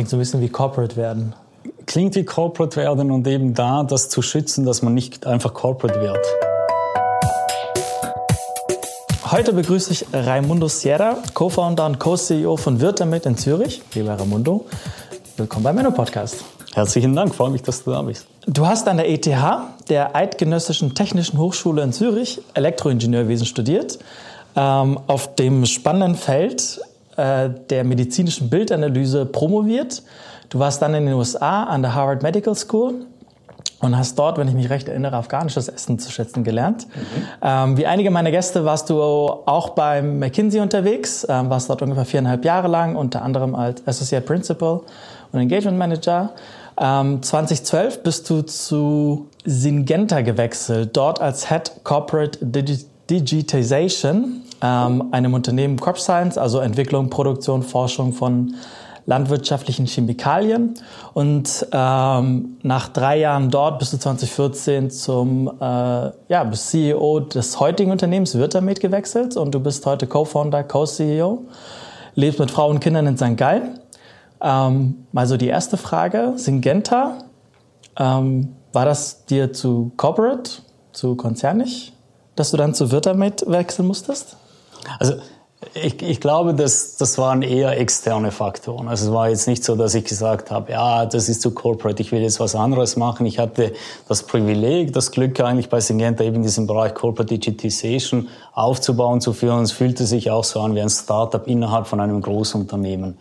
Klingt so ein bisschen wie Corporate werden. Klingt wie Corporate werden und eben da das zu schützen, dass man nicht einfach Corporate wird. Heute begrüße ich Raimundo Sierra, Co-Founder und Co-CEO von Wirtamit in Zürich. Lieber Raimundo, willkommen beim Menno Podcast. Herzlichen Dank, freue mich, dass du da bist. Du hast an der ETH, der Eidgenössischen Technischen Hochschule in Zürich, Elektroingenieurwesen studiert. Ähm, auf dem spannenden Feld äh, der medizinischen Bildanalyse promoviert. Du warst dann in den USA an der Harvard Medical School und hast dort, wenn ich mich recht erinnere, afghanisches Essen zu schätzen gelernt. Mhm. Ähm, wie einige meiner Gäste warst du auch beim McKinsey unterwegs, ähm, warst dort ungefähr viereinhalb Jahre lang, unter anderem als Associate Principal und Engagement Manager. Ähm, 2012 bist du zu Syngenta gewechselt, dort als Head Corporate Digi Digitization, ähm, einem Unternehmen Crop Science, also Entwicklung, Produktion, Forschung von landwirtschaftlichen Chemikalien. Und ähm, nach drei Jahren dort bist du 2014 zum äh, ja, bist CEO des heutigen Unternehmens Virtamed gewechselt und du bist heute Co-Founder, Co-CEO, lebst mit Frau und Kindern in St. Gallen. Ähm, mal so die erste Frage, Syngenta, ähm, war das dir zu corporate, zu konzernig, dass du dann zu Virtamed wechseln musstest? Also ich, ich glaube, das, das waren eher externe Faktoren. Also es war jetzt nicht so, dass ich gesagt habe, ja, das ist zu corporate, ich will jetzt was anderes machen. Ich hatte das Privileg, das Glück eigentlich bei Syngenta eben diesen Bereich Corporate Digitization aufzubauen, zu führen. Es fühlte sich auch so an wie ein Startup innerhalb von einem Großunternehmen.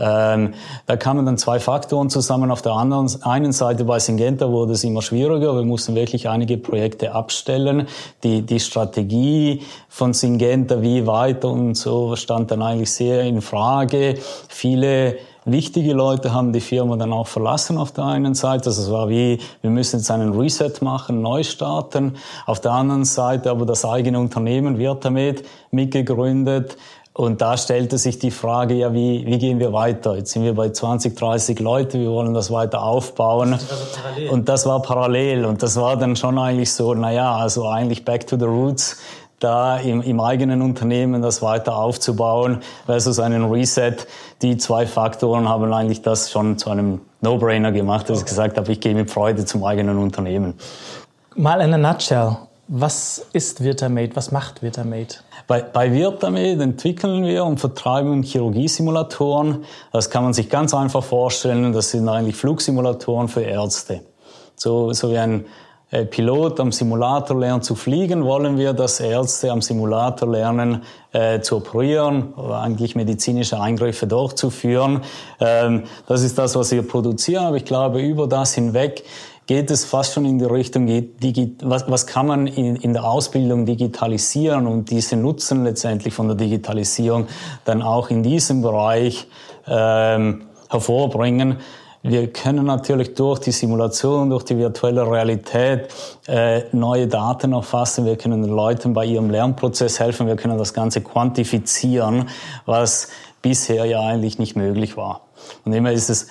Ähm, da kamen dann zwei Faktoren zusammen. Auf der anderen einen Seite bei Syngenta wurde es immer schwieriger. Wir mussten wirklich einige Projekte abstellen. Die, die Strategie von Syngenta, wie weiter und so, stand dann eigentlich sehr in Frage. Viele wichtige Leute haben die Firma dann auch verlassen auf der einen Seite. Also es war wie, wir müssen jetzt einen Reset machen, neu starten. Auf der anderen Seite aber das eigene Unternehmen Virtamed mitgegründet. Und da stellte sich die Frage, ja, wie, wie gehen wir weiter? Jetzt sind wir bei 20, 30 Leute, wir wollen das weiter aufbauen. Das also und das war parallel. Und das war dann schon eigentlich so, naja, also eigentlich back to the roots da im, im eigenen Unternehmen das weiter aufzubauen versus einen Reset. Die zwei Faktoren haben eigentlich das schon zu einem No-Brainer gemacht, dass okay. ich gesagt habe, ich gehe mit Freude zum eigenen Unternehmen. Mal in a nutshell. Was ist Virtamate? Was macht Virtamate? Bei, bei Virtamate entwickeln wir und vertreiben Chirurgiesimulatoren. Das kann man sich ganz einfach vorstellen. Das sind eigentlich Flugsimulatoren für Ärzte. So, so wie ein äh, Pilot am Simulator lernt zu fliegen, wollen wir, dass Ärzte am Simulator lernen äh, zu operieren oder eigentlich medizinische Eingriffe durchzuführen. Ähm, das ist das, was wir produzieren. Aber ich glaube, über das hinweg geht es fast schon in die Richtung, was, kann man in der Ausbildung digitalisieren und diese Nutzen letztendlich von der Digitalisierung dann auch in diesem Bereich ähm, hervorbringen. Wir können natürlich durch die Simulation, durch die virtuelle Realität äh, neue Daten erfassen. Wir können den Leuten bei ihrem Lernprozess helfen. Wir können das Ganze quantifizieren, was bisher ja eigentlich nicht möglich war. Und immer ist es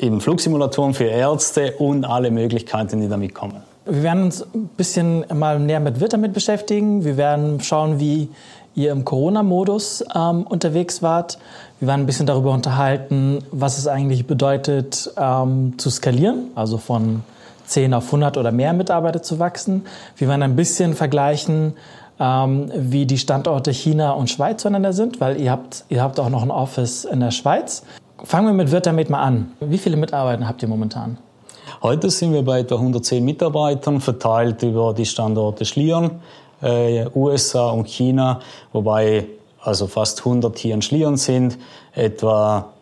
eben Flugsimulatoren für Ärzte und alle Möglichkeiten, die damit kommen. Wir werden uns ein bisschen mal näher mit Wirtamit beschäftigen. Wir werden schauen, wie ihr im Corona-Modus ähm, unterwegs wart. Wir werden ein bisschen darüber unterhalten, was es eigentlich bedeutet, ähm, zu skalieren, also von 10 auf 100 oder mehr Mitarbeiter zu wachsen. Wir werden ein bisschen vergleichen, ähm, wie die Standorte China und Schweiz zueinander sind, weil ihr habt, ihr habt auch noch ein Office in der Schweiz. Fangen wir mit Wirtamate mal an. Wie viele Mitarbeiter habt ihr momentan? Heute sind wir bei etwa 110 Mitarbeitern, verteilt über die Standorte Schlieren, äh, USA und China, wobei also fast 100 hier in Schlieren sind, etwa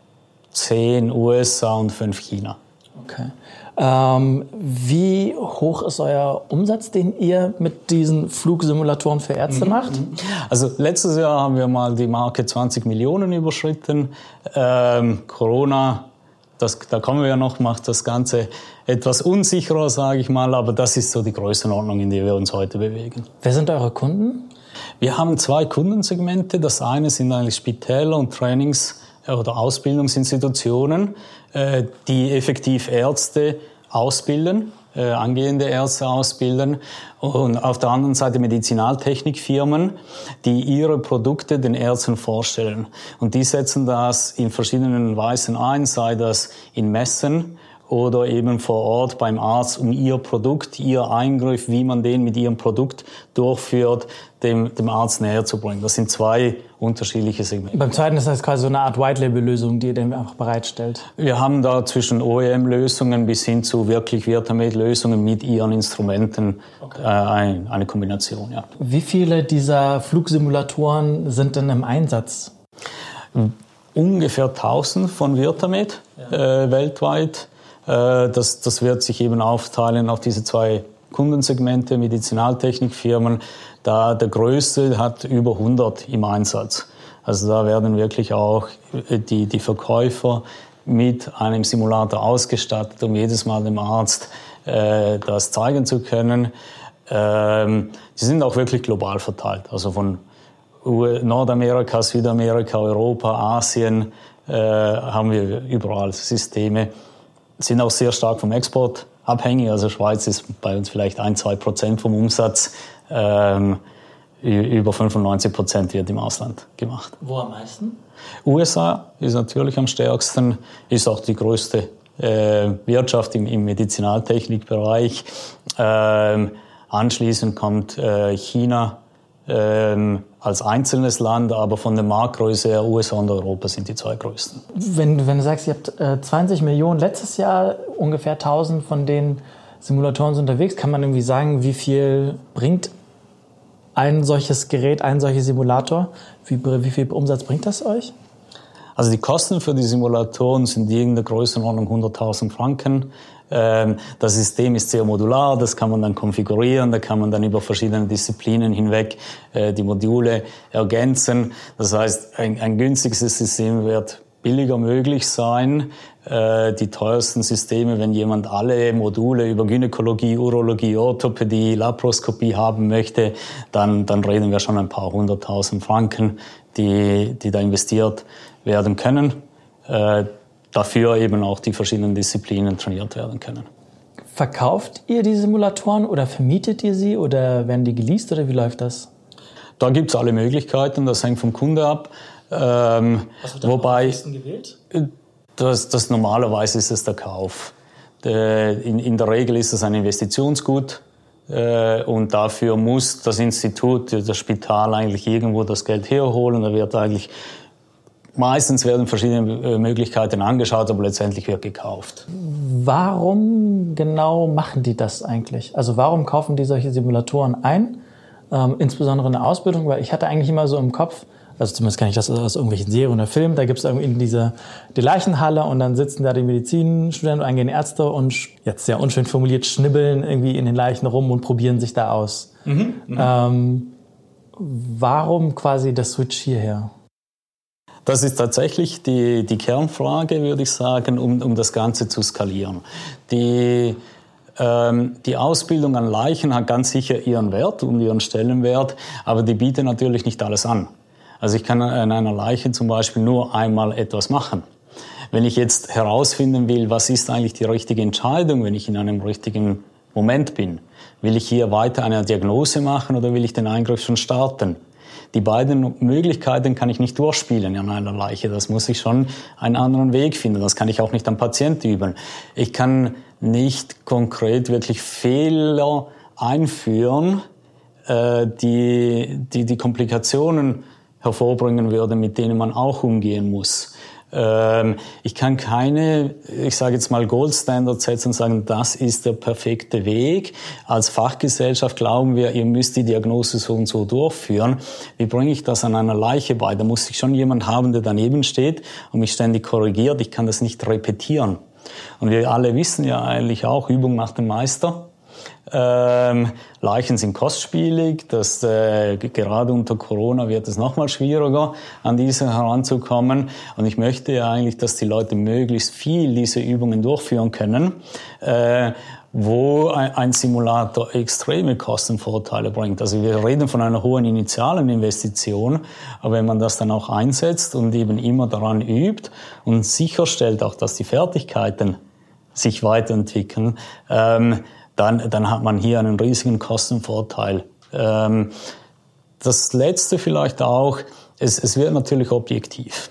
10 USA und 5 China. Okay. Ähm, wie hoch ist euer Umsatz, den ihr mit diesen Flugsimulatoren für Ärzte mhm. macht? Also letztes Jahr haben wir mal die Marke 20 Millionen überschritten. Ähm, Corona, das, da kommen wir ja noch, macht das Ganze etwas unsicherer, sage ich mal, aber das ist so die Größenordnung, in der wir uns heute bewegen. Wer sind eure Kunden? Wir haben zwei Kundensegmente. Das eine sind eigentlich Spitäler und Trainings- oder Ausbildungsinstitutionen, die effektiv Ärzte ausbilden äh, angehende Ärzte ausbilden und auf der anderen Seite Medizinaltechnikfirmen, die ihre Produkte den Ärzten vorstellen. Und die setzen das in verschiedenen Weisen ein, sei das in Messen, oder eben vor Ort beim Arzt, um ihr Produkt, ihr Eingriff, wie man den mit ihrem Produkt durchführt, dem, dem Arzt näher zu bringen. Das sind zwei unterschiedliche Segmente. Beim zweiten ist das quasi so eine Art White-Label-Lösung, die ihr dem einfach bereitstellt. Wir haben da zwischen OEM-Lösungen bis hin zu wirklich Virtamed-Lösungen mit ihren Instrumenten okay. äh, ein, eine Kombination. Ja. Wie viele dieser Flugsimulatoren sind denn im Einsatz? Ungefähr 1000 von Virtamed ja. äh, weltweit. Äh, das, das wird sich eben aufteilen auf diese zwei Kundensegmente, Medizinaltechnikfirmen. Da der größte hat über 100 im Einsatz. Also da werden wirklich auch die, die Verkäufer mit einem Simulator ausgestattet, um jedes Mal dem Arzt äh, das zeigen zu können. Ähm, sie sind auch wirklich global verteilt, also von Nordamerika, Südamerika, Europa, Asien äh, haben wir überall Systeme sind auch sehr stark vom Export abhängig. Also Schweiz ist bei uns vielleicht ein, zwei Prozent vom Umsatz. Ähm, über 95 Prozent wird im Ausland gemacht. Wo am meisten? USA ist natürlich am stärksten, ist auch die größte äh, Wirtschaft im, im Medizinaltechnikbereich. Ähm, anschließend kommt äh, China ähm, als einzelnes Land, aber von der Marktgröße her USA und Europa sind die zwei größten. Wenn, wenn du sagst, ihr habt äh, 20 Millionen letztes Jahr, ungefähr 1000 von den Simulatoren sind unterwegs, kann man irgendwie sagen, wie viel bringt ein solches Gerät, ein solcher Simulator? Wie, wie viel Umsatz bringt das euch? Also die Kosten für die Simulatoren sind in der Größenordnung 100.000 Franken. Ähm, das System ist sehr modular, das kann man dann konfigurieren, da kann man dann über verschiedene Disziplinen hinweg äh, die Module ergänzen. Das heißt, ein, ein günstiges System wird billiger möglich sein. Äh, die teuersten Systeme, wenn jemand alle Module über Gynäkologie, Urologie, Orthopädie, Laparoskopie haben möchte, dann, dann reden wir schon ein paar hunderttausend Franken, die, die da investiert werden können. Dafür eben auch die verschiedenen Disziplinen trainiert werden können. Verkauft ihr die Simulatoren oder vermietet ihr sie oder werden die geleast oder wie läuft das? Da gibt es alle Möglichkeiten, das hängt vom Kunde ab. Ähm, Was wird wobei, am gewählt? Das, das normalerweise ist es der Kauf. In, in der Regel ist es ein Investitionsgut äh, und dafür muss das Institut, das Spital eigentlich irgendwo das Geld herholen. Da wird eigentlich Meistens werden verschiedene äh, Möglichkeiten angeschaut, aber letztendlich wird gekauft. Warum genau machen die das eigentlich? Also warum kaufen die solche Simulatoren ein? Ähm, insbesondere in der Ausbildung, weil ich hatte eigentlich immer so im Kopf, also zumindest kann ich das aus irgendwelchen Serien oder Filmen, da gibt es irgendwie diese die Leichenhalle und dann sitzen da die Medizinstudenten und eingehende Ärzte und jetzt sehr unschön formuliert schnibbeln irgendwie in den Leichen rum und probieren sich da aus. Mhm, mhm. ähm, warum quasi der Switch hierher? Das ist tatsächlich die, die Kernfrage, würde ich sagen, um, um das Ganze zu skalieren. Die, ähm, die Ausbildung an Leichen hat ganz sicher ihren Wert und ihren Stellenwert, aber die bietet natürlich nicht alles an. Also ich kann an einer Leiche zum Beispiel nur einmal etwas machen. Wenn ich jetzt herausfinden will, was ist eigentlich die richtige Entscheidung, wenn ich in einem richtigen Moment bin, will ich hier weiter eine Diagnose machen oder will ich den Eingriff schon starten? Die beiden Möglichkeiten kann ich nicht durchspielen an einer Leiche. Das muss ich schon einen anderen Weg finden. Das kann ich auch nicht am Patienten üben. Ich kann nicht konkret wirklich Fehler einführen, äh, die, die die Komplikationen hervorbringen würde, mit denen man auch umgehen muss. Ähm, ich kann keine, ich sage jetzt mal Goldstandard setzen und sagen, das ist der perfekte Weg. Als Fachgesellschaft glauben wir, ihr müsst die Diagnose so und so durchführen. Wie bringe ich das an einer Leiche bei? Da muss ich schon jemand haben, der daneben steht und mich ständig korrigiert. Ich kann das nicht repetieren. Und wir alle wissen ja eigentlich auch, Übung macht den Meister. Ähm, Leichen sind kostspielig, das, äh, gerade unter Corona wird es nochmal schwieriger, an diese heranzukommen. Und ich möchte ja eigentlich, dass die Leute möglichst viel diese Übungen durchführen können, äh, wo ein, Simulator extreme Kostenvorteile bringt. Also wir reden von einer hohen initialen Investition, aber wenn man das dann auch einsetzt und eben immer daran übt und sicherstellt auch, dass die Fertigkeiten sich weiterentwickeln, ähm, dann, dann hat man hier einen riesigen Kostenvorteil. Ähm, das Letzte vielleicht auch, es, es wird natürlich objektiv.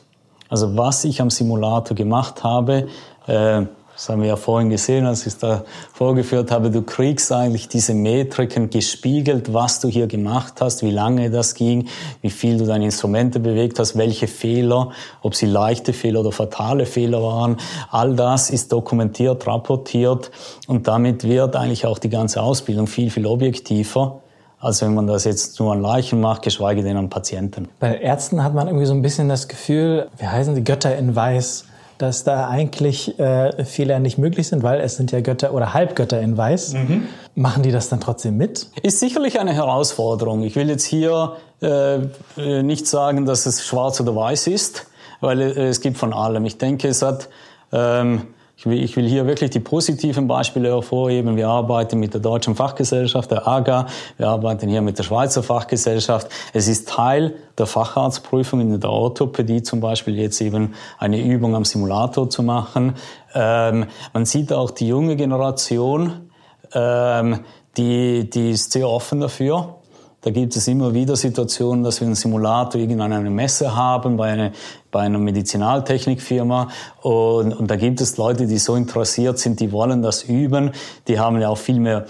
Also was ich am Simulator gemacht habe, äh, das haben wir ja vorhin gesehen, als ich es da vorgeführt habe. Du kriegst eigentlich diese Metriken gespiegelt, was du hier gemacht hast, wie lange das ging, wie viel du deine Instrumente bewegt hast, welche Fehler, ob sie leichte Fehler oder fatale Fehler waren. All das ist dokumentiert, rapportiert und damit wird eigentlich auch die ganze Ausbildung viel, viel objektiver als wenn man das jetzt nur an Leichen macht, geschweige denn an Patienten. Bei Ärzten hat man irgendwie so ein bisschen das Gefühl, wie heißen die Götter in Weiß, dass da eigentlich äh, Fehler nicht möglich sind, weil es sind ja Götter oder Halbgötter in Weiß. Mhm. Machen die das dann trotzdem mit? Ist sicherlich eine Herausforderung. Ich will jetzt hier äh, äh nicht sagen, dass es schwarz oder weiß ist, weil äh, es gibt von allem. Ich denke, es hat ähm, ich will, ich will hier wirklich die positiven Beispiele hervorheben. Wir arbeiten mit der Deutschen Fachgesellschaft, der AGA. Wir arbeiten hier mit der Schweizer Fachgesellschaft. Es ist Teil der Facharztprüfung in der Orthopädie zum Beispiel jetzt eben eine Übung am Simulator zu machen. Ähm, man sieht auch die junge Generation, ähm, die, die ist sehr offen dafür. Da gibt es immer wieder Situationen, dass wir einen Simulator irgendeine Messe haben bei einer, bei einer Medizinaltechnikfirma und, und da gibt es Leute, die so interessiert sind, die wollen das üben. Die haben ja auch viel mehr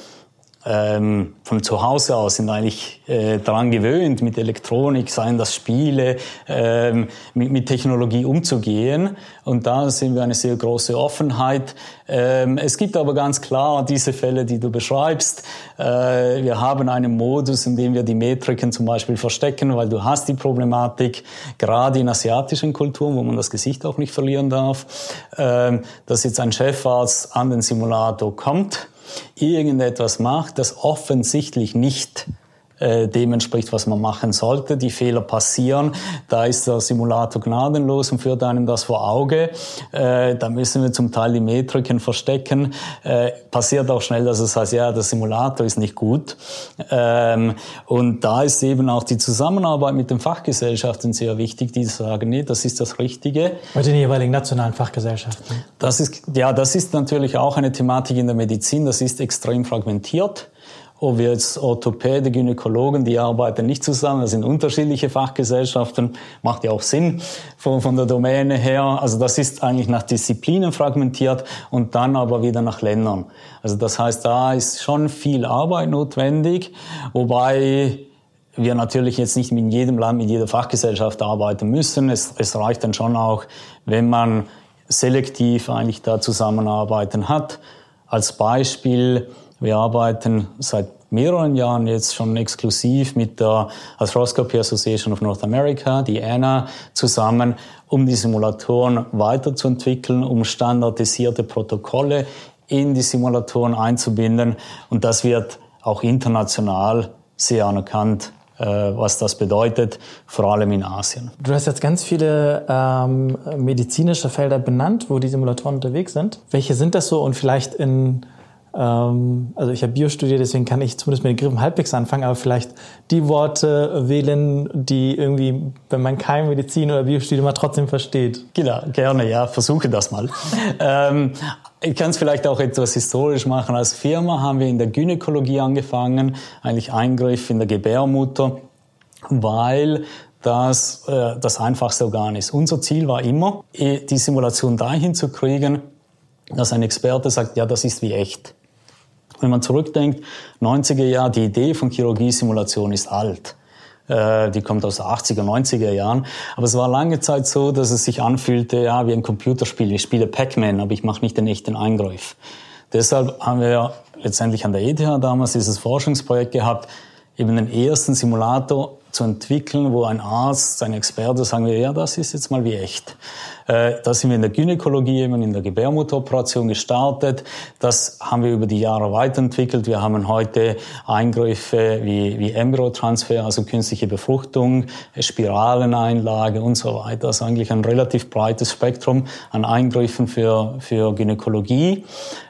ähm, von zu Hause aus sind eigentlich äh, daran gewöhnt, mit Elektronik, seien das Spiele, ähm, mit, mit Technologie umzugehen. Und da sehen wir eine sehr große Offenheit. Ähm, es gibt aber ganz klar diese Fälle, die du beschreibst. Äh, wir haben einen Modus, in dem wir die Metriken zum Beispiel verstecken, weil du hast die Problematik, gerade in asiatischen Kulturen, wo man das Gesicht auch nicht verlieren darf, äh, dass jetzt ein Chefarzt an den Simulator kommt irgendetwas macht, das offensichtlich nicht dem entspricht, was man machen sollte. Die Fehler passieren. Da ist der Simulator gnadenlos und führt einem das vor Auge. Äh, da müssen wir zum Teil die Metriken verstecken. Äh, passiert auch schnell, dass es heißt, ja, der Simulator ist nicht gut. Ähm, und da ist eben auch die Zusammenarbeit mit den Fachgesellschaften sehr wichtig, die sagen, nee, das ist das Richtige. Mit den jeweiligen nationalen Fachgesellschaften. Das ist, ja, das ist natürlich auch eine Thematik in der Medizin. Das ist extrem fragmentiert ob wir jetzt Orthopäde, Gynäkologen, die arbeiten nicht zusammen, das sind unterschiedliche Fachgesellschaften, macht ja auch Sinn von, von der Domäne her. Also das ist eigentlich nach Disziplinen fragmentiert und dann aber wieder nach Ländern. Also das heißt, da ist schon viel Arbeit notwendig, wobei wir natürlich jetzt nicht mit jedem Land, mit jeder Fachgesellschaft arbeiten müssen. Es, es reicht dann schon auch, wenn man selektiv eigentlich da zusammenarbeiten hat. Als Beispiel, wir arbeiten seit mehreren Jahren jetzt schon exklusiv mit der Arthroscopy Association of North America, die ANA, zusammen, um die Simulatoren weiterzuentwickeln, um standardisierte Protokolle in die Simulatoren einzubinden. Und das wird auch international sehr anerkannt äh, was das bedeutet, vor allem in Asien. Du hast jetzt ganz viele ähm, medizinische Felder benannt, wo die Simulatoren unterwegs sind. Welche sind das so und vielleicht in also ich habe Bio studiert, deswegen kann ich zumindest mit den Begriffen halbwegs anfangen, aber vielleicht die Worte wählen, die irgendwie, wenn man kein Medizin oder Biostudium hat, trotzdem versteht. Genau, gerne, ja, versuche das mal. ähm, ich kann es vielleicht auch etwas historisch machen. Als Firma haben wir in der Gynäkologie angefangen, eigentlich Eingriff in der Gebärmutter, weil das äh, das einfachste Organ ist. Unser Ziel war immer, die Simulation dahin zu kriegen, dass ein Experte sagt, ja, das ist wie echt. Wenn man zurückdenkt, 90er Jahre, die Idee von Chirurgie-Simulation ist alt. Äh, die kommt aus den 80er, 90er Jahren. Aber es war lange Zeit so, dass es sich anfühlte, ja, wie ein Computerspiel. Ich spiele Pac-Man, aber ich mache nicht den echten Eingriff. Deshalb haben wir letztendlich an der ETH damals dieses Forschungsprojekt gehabt, eben den ersten Simulator zu entwickeln, wo ein Arzt, ein Experte sagen wir, ja, das ist jetzt mal wie echt. Äh, da sind wir in der Gynäkologie eben in der Gebärmutteroperation gestartet. Das haben wir über die Jahre weiterentwickelt. Wir haben heute Eingriffe wie, wie Embryotransfer, also künstliche Befruchtung, Spiraleneinlage und so weiter. Also eigentlich ein relativ breites Spektrum an Eingriffen für, für Gynäkologie.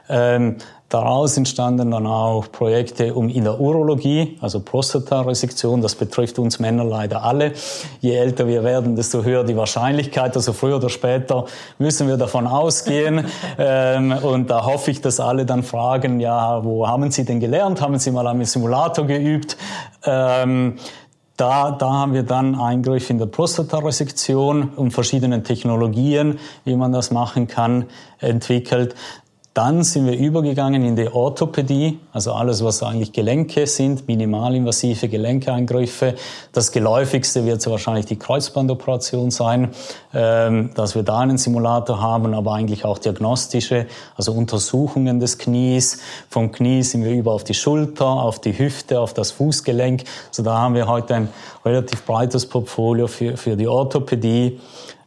Ähm, Daraus entstanden dann auch Projekte um in der Urologie, also Prostataresektion. Das betrifft uns Männer leider alle. Je älter wir werden, desto höher die Wahrscheinlichkeit. Also früher oder später müssen wir davon ausgehen. ähm, und da hoffe ich, dass alle dann fragen, ja, wo haben Sie denn gelernt? Haben Sie mal am Simulator geübt? Ähm, da, da haben wir dann Eingriffe in der Prostataresektion und verschiedene Technologien, wie man das machen kann, entwickelt. Dann sind wir übergegangen in die Orthopädie, also alles, was eigentlich Gelenke sind, minimalinvasive Gelenkeeingriffe. Das geläufigste wird so wahrscheinlich die Kreuzbandoperation sein, ähm, dass wir da einen Simulator haben, aber eigentlich auch diagnostische, also Untersuchungen des Knies. Vom Knie sind wir über auf die Schulter, auf die Hüfte, auf das Fußgelenk. Also da haben wir heute ein relativ breites Portfolio für, für die Orthopädie.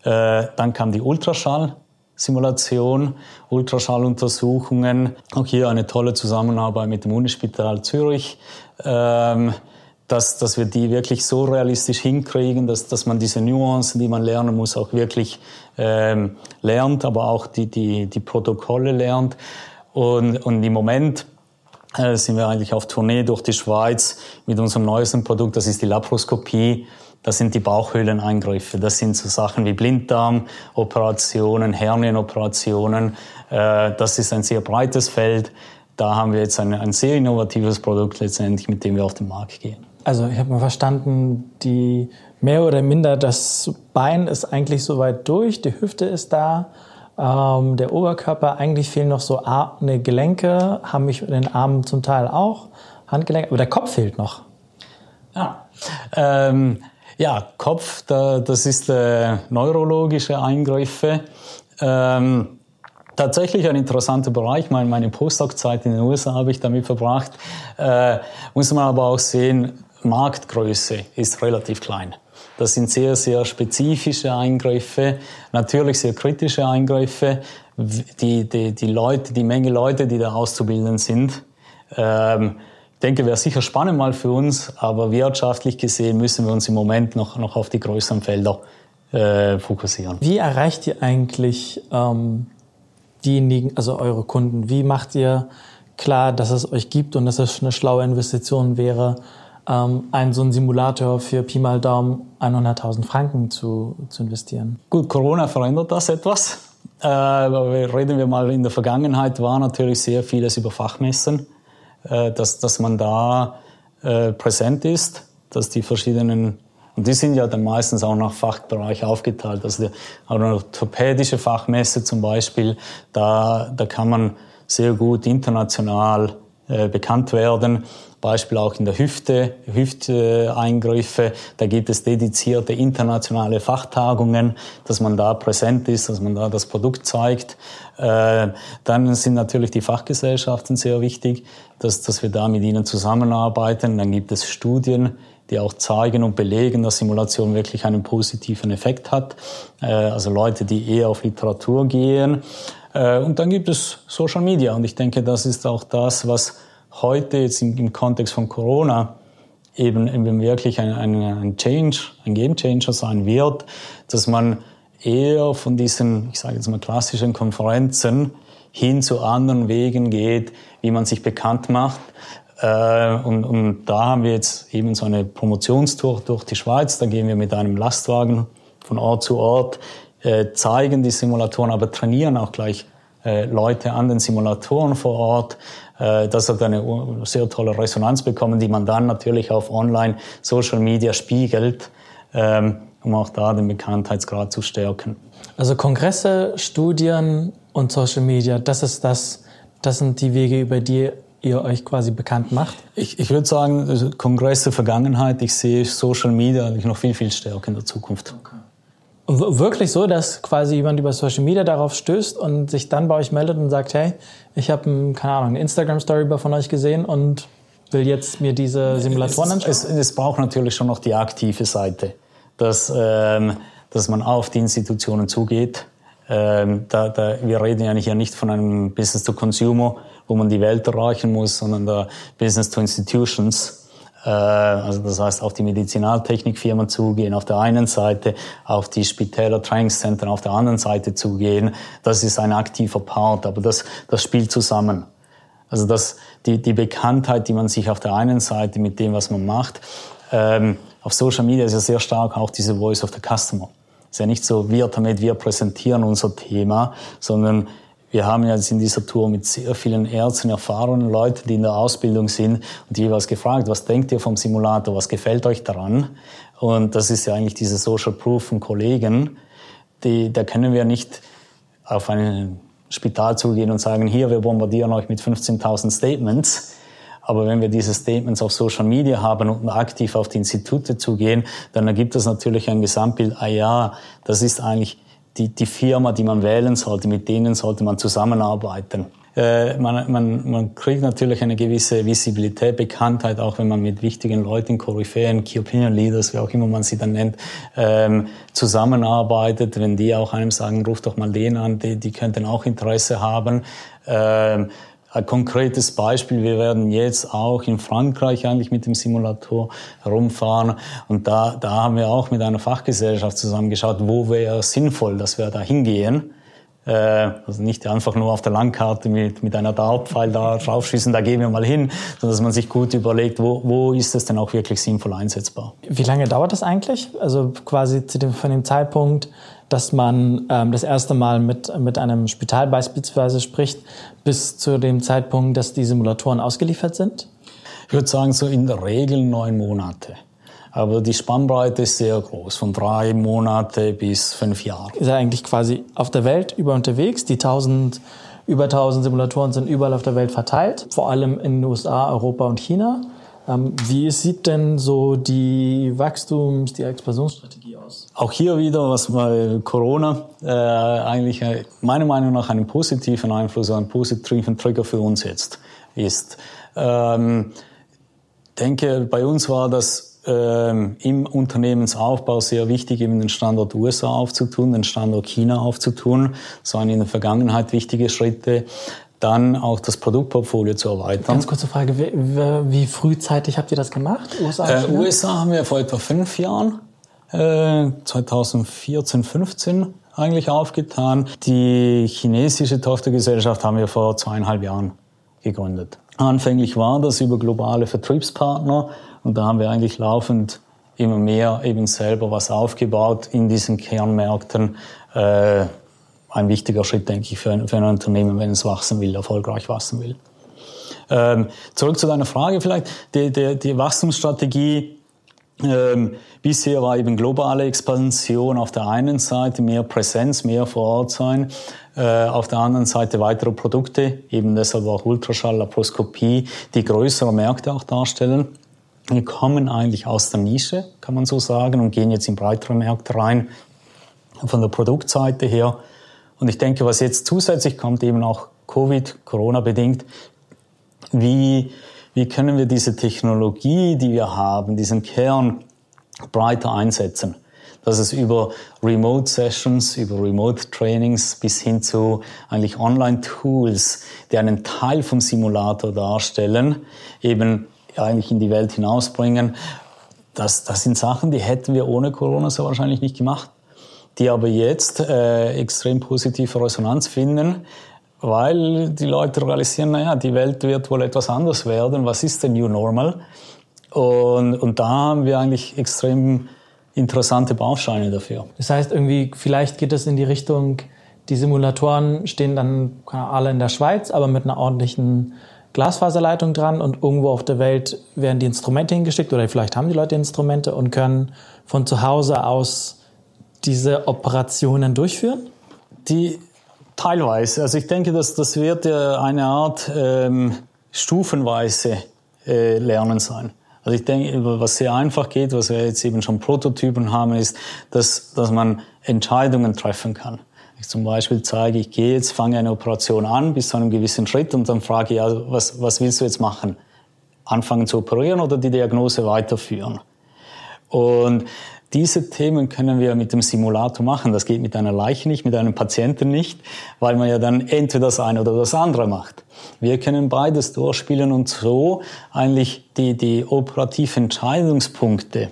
Äh, dann kam die Ultraschall. Simulation, Ultraschalluntersuchungen. Auch hier eine tolle Zusammenarbeit mit dem Unispital Zürich. Ähm, dass, dass wir die wirklich so realistisch hinkriegen, dass, dass man diese Nuancen, die man lernen muss, auch wirklich ähm, lernt, aber auch die, die, die Protokolle lernt. Und, und im Moment äh, sind wir eigentlich auf Tournee durch die Schweiz mit unserem neuesten Produkt, das ist die Laparoskopie das sind die Bauchhöhleneingriffe. Das sind so Sachen wie Blinddarmoperationen, Hernienoperationen. Äh, das ist ein sehr breites Feld. Da haben wir jetzt ein, ein sehr innovatives Produkt letztendlich, mit dem wir auf den Markt gehen. Also ich habe mal verstanden, die mehr oder minder das Bein ist eigentlich soweit durch, die Hüfte ist da, ähm, der Oberkörper, eigentlich fehlen noch so eine Gelenke, haben mich in den Armen zum Teil auch, Handgelenke, aber der Kopf fehlt noch. Ja. Ähm, ja, Kopf, da, das ist äh, neurologische Eingriffe. Ähm, tatsächlich ein interessanter Bereich. Meine, meine Postdoc-Zeit in den USA habe ich damit verbracht. Äh, muss man aber auch sehen, Marktgröße ist relativ klein. Das sind sehr, sehr spezifische Eingriffe, natürlich sehr kritische Eingriffe. Die, die, die Leute, die Menge Leute, die da auszubilden sind, ähm, denke, wäre sicher spannend mal für uns, aber wirtschaftlich gesehen müssen wir uns im Moment noch, noch auf die größeren Felder äh, fokussieren. Wie erreicht ihr eigentlich ähm, diejenigen, also eure Kunden? Wie macht ihr klar, dass es euch gibt und dass es eine schlaue Investition wäre, ähm, einen so einen Simulator für Pi mal Daumen 100.000 Franken zu, zu investieren? Gut, Corona verändert das etwas. Äh, reden wir mal in der Vergangenheit, war natürlich sehr vieles über Fachmessen dass, dass man da äh, präsent ist, dass die verschiedenen, und die sind ja dann meistens auch nach Fachbereich aufgeteilt, also die orthopädische Fachmesse zum Beispiel, da, da kann man sehr gut international äh, bekannt werden. Beispiel auch in der Hüfte, Hüfteingriffe. Da gibt es dedizierte internationale Fachtagungen, dass man da präsent ist, dass man da das Produkt zeigt. Äh, dann sind natürlich die Fachgesellschaften sehr wichtig, dass, dass wir da mit ihnen zusammenarbeiten. Dann gibt es Studien, die auch zeigen und belegen, dass Simulation wirklich einen positiven Effekt hat. Äh, also Leute, die eher auf Literatur gehen. Äh, und dann gibt es Social Media. Und ich denke, das ist auch das, was heute jetzt im, Kontext von Corona eben, eben wirklich ein, ein, ein Change, ein Game Changer sein wird, dass man eher von diesen, ich sage jetzt mal klassischen Konferenzen hin zu anderen Wegen geht, wie man sich bekannt macht. Äh, und, und da haben wir jetzt eben so eine Promotionstour durch die Schweiz. Da gehen wir mit einem Lastwagen von Ort zu Ort, äh, zeigen die Simulatoren, aber trainieren auch gleich äh, Leute an den Simulatoren vor Ort. Äh, das hat eine sehr tolle Resonanz bekommen, die man dann natürlich auf Online, Social Media spiegelt, ähm, um auch da den Bekanntheitsgrad zu stärken. Also Kongresse, Studien und Social Media, das ist das, das sind die Wege, über die ihr euch quasi bekannt macht? Ich, ich würde sagen, also Kongresse Vergangenheit, ich sehe Social Media eigentlich noch viel, viel stärker in der Zukunft. Okay. Wirklich so, dass quasi jemand über Social Media darauf stößt und sich dann bei euch meldet und sagt, hey, ich habe, keine Ahnung, eine Instagram-Story von euch gesehen und will jetzt mir diese Simulatoren anschauen? Es, es, es braucht natürlich schon noch die aktive Seite, dass, ähm, dass man auf die Institutionen zugeht. Ähm, da, da, wir reden ja hier nicht von einem Business to Consumer, wo man die Welt erreichen muss, sondern der Business to Institutions also das heißt, auf die Medizinaltechnikfirmen zugehen, auf der einen Seite, auf die Spitäler Trainingszentren auf der anderen Seite zugehen. Das ist ein aktiver Part, aber das, das spielt zusammen. Also dass die, die Bekanntheit, die man sich auf der einen Seite mit dem, was man macht, ähm, auf Social Media ist ja sehr stark auch diese Voice of the Customer. Es ist ja nicht so, wir damit, wir präsentieren unser Thema, sondern wir haben jetzt in dieser Tour mit sehr vielen Ärzten, erfahrenen Leuten, die in der Ausbildung sind und jeweils gefragt, was denkt ihr vom Simulator, was gefällt euch daran? Und das ist ja eigentlich diese Social Proof von Kollegen, die, da können wir nicht auf ein Spital zugehen und sagen, hier, wir bombardieren euch mit 15.000 Statements. Aber wenn wir diese Statements auf Social Media haben und aktiv auf die Institute zugehen, dann ergibt das natürlich ein Gesamtbild, ah ja, das ist eigentlich die, die Firma, die man wählen sollte, mit denen sollte man zusammenarbeiten. Äh, man, man, man kriegt natürlich eine gewisse Visibilität, Bekanntheit, auch wenn man mit wichtigen Leuten, Koryphäen, Key Opinion Leaders, wie auch immer man sie dann nennt, ähm, zusammenarbeitet. Wenn die auch einem sagen, ruf doch mal den an, die, die könnten auch Interesse haben. Ähm, ein konkretes Beispiel, wir werden jetzt auch in Frankreich eigentlich mit dem Simulator herumfahren und da, da haben wir auch mit einer Fachgesellschaft zusammengeschaut, wo wäre sinnvoll, dass wir da hingehen. Äh, also nicht einfach nur auf der Landkarte mit, mit einer Dartpfeil da draufschießen, da gehen wir mal hin, sondern dass man sich gut überlegt, wo, wo ist es denn auch wirklich sinnvoll einsetzbar. Wie lange dauert das eigentlich? Also quasi zu dem, von dem Zeitpunkt, dass man ähm, das erste Mal mit, mit einem Spital beispielsweise spricht, bis zu dem Zeitpunkt, dass die Simulatoren ausgeliefert sind? Ich würde sagen, so in der Regel neun Monate. Aber die Spannbreite ist sehr groß, von drei Monate bis fünf Jahre. Ist er eigentlich quasi auf der Welt über unterwegs? Die 1000, über 1000 Simulatoren sind überall auf der Welt verteilt, vor allem in den USA, Europa und China. Ähm, wie sieht denn so die Wachstums-, die Expansionsstrategie aus? Auch hier wieder, was bei Corona äh, eigentlich äh, meiner Meinung nach einen positiven Einfluss, einen positiven Trigger für uns jetzt ist. Ähm, denke, bei uns war das ähm, im Unternehmensaufbau sehr wichtig, eben den Standort USA aufzutun, den Standort China aufzutun. Das waren in der Vergangenheit wichtige Schritte dann auch das Produktportfolio zu erweitern. Ganz kurze Frage, wie, frühzeitig habt ihr das gemacht? USA, äh, USA haben wir vor etwa fünf Jahren, äh, 2014, 15 eigentlich aufgetan. Die chinesische Tochtergesellschaft haben wir vor zweieinhalb Jahren gegründet. Anfänglich war das über globale Vertriebspartner und da haben wir eigentlich laufend immer mehr eben selber was aufgebaut in diesen Kernmärkten. Äh, ein wichtiger Schritt, denke ich, für ein, für ein Unternehmen, wenn es wachsen will, erfolgreich wachsen will. Ähm, zurück zu deiner Frage vielleicht. Die, die, die Wachstumsstrategie ähm, bisher war eben globale Expansion auf der einen Seite, mehr Präsenz, mehr vor Ort sein, äh, auf der anderen Seite weitere Produkte, eben deshalb auch Ultraschall, Laparoskopie, die größere Märkte auch darstellen. Wir kommen eigentlich aus der Nische, kann man so sagen, und gehen jetzt in breitere Märkte rein. Von der Produktseite her und ich denke, was jetzt zusätzlich kommt, eben auch Covid, Corona bedingt, wie, wie können wir diese Technologie, die wir haben, diesen Kern breiter einsetzen? Dass es über Remote Sessions, über Remote Trainings bis hin zu eigentlich Online-Tools, die einen Teil vom Simulator darstellen, eben eigentlich in die Welt hinausbringen. Das, das sind Sachen, die hätten wir ohne Corona so wahrscheinlich nicht gemacht die aber jetzt äh, extrem positive Resonanz finden, weil die Leute realisieren, naja, die Welt wird wohl etwas anders werden. Was ist denn New Normal? Und, und da haben wir eigentlich extrem interessante Bausteine dafür. Das heißt, irgendwie, vielleicht geht es in die Richtung, die Simulatoren stehen dann alle in der Schweiz, aber mit einer ordentlichen Glasfaserleitung dran und irgendwo auf der Welt werden die Instrumente hingeschickt oder vielleicht haben die Leute Instrumente und können von zu Hause aus diese Operationen durchführen? Die teilweise. Also ich denke, dass das wird eine Art ähm, stufenweise äh, Lernen sein. Also ich denke, was sehr einfach geht, was wir jetzt eben schon Prototypen haben, ist, dass, dass man Entscheidungen treffen kann. Ich zum Beispiel zeige, ich gehe jetzt, fange eine Operation an bis zu einem gewissen Schritt und dann frage ich, also was, was willst du jetzt machen? Anfangen zu operieren oder die Diagnose weiterführen? Und diese Themen können wir mit dem Simulator machen. Das geht mit einer Leiche nicht, mit einem Patienten nicht, weil man ja dann entweder das eine oder das andere macht. Wir können beides durchspielen und so eigentlich die, die operativen Entscheidungspunkte,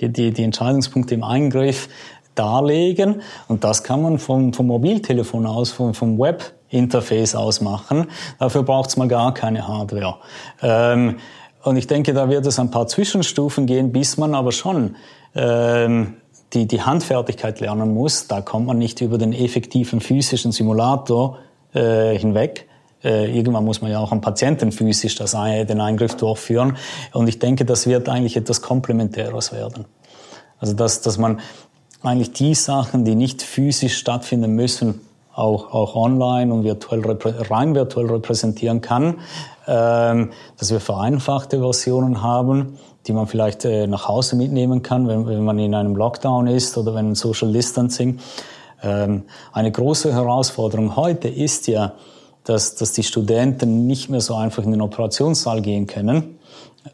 die, die, die Entscheidungspunkte im Eingriff darlegen. Und das kann man vom, vom Mobiltelefon aus, vom, vom Web Interface ausmachen. Dafür braucht es mal gar keine Hardware. Ähm, und ich denke, da wird es ein paar Zwischenstufen gehen, bis man aber schon ähm, die, die Handfertigkeit lernen muss. Da kommt man nicht über den effektiven physischen Simulator äh, hinweg. Äh, irgendwann muss man ja auch am Patienten physisch das, den Eingriff durchführen. Und ich denke, das wird eigentlich etwas Komplementäres werden. Also dass, dass man eigentlich die Sachen, die nicht physisch stattfinden müssen, auch, auch online und virtuell, rein virtuell repräsentieren kann, ähm, dass wir vereinfachte Versionen haben, die man vielleicht äh, nach Hause mitnehmen kann, wenn, wenn man in einem Lockdown ist oder wenn Social Distancing. Ähm, eine große Herausforderung heute ist ja, dass, dass die Studenten nicht mehr so einfach in den Operationssaal gehen können,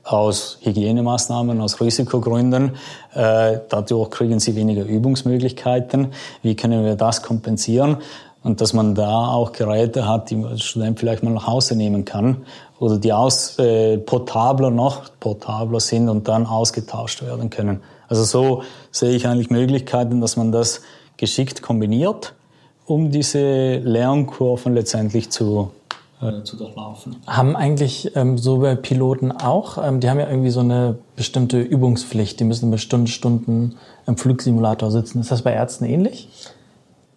aus Hygienemaßnahmen, aus Risikogründen. Äh, dadurch kriegen sie weniger Übungsmöglichkeiten. Wie können wir das kompensieren? Und dass man da auch Geräte hat, die der Student vielleicht mal nach Hause nehmen kann oder die aus, äh, portabler noch portabler sind und dann ausgetauscht werden können. Also so sehe ich eigentlich Möglichkeiten, dass man das geschickt kombiniert, um diese Lernkurven letztendlich zu äh, zu durchlaufen. Haben eigentlich ähm, so bei Piloten auch, ähm, die haben ja irgendwie so eine bestimmte Übungspflicht, die müssen bestimmte Stunden im Flugsimulator sitzen. Ist das bei Ärzten ähnlich?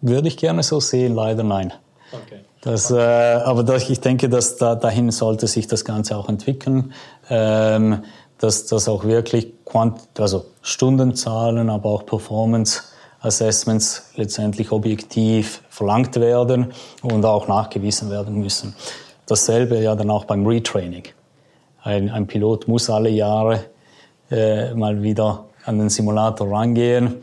Würde ich gerne so sehen, leider nein. Okay. Das, äh, aber das, ich denke, dass da, dahin sollte sich das Ganze auch entwickeln, ähm, dass das auch wirklich Quant also Stundenzahlen, aber auch Performance Assessments letztendlich objektiv verlangt werden und auch nachgewiesen werden müssen. Dasselbe ja dann auch beim Retraining. Ein, ein Pilot muss alle Jahre äh, mal wieder an den Simulator rangehen,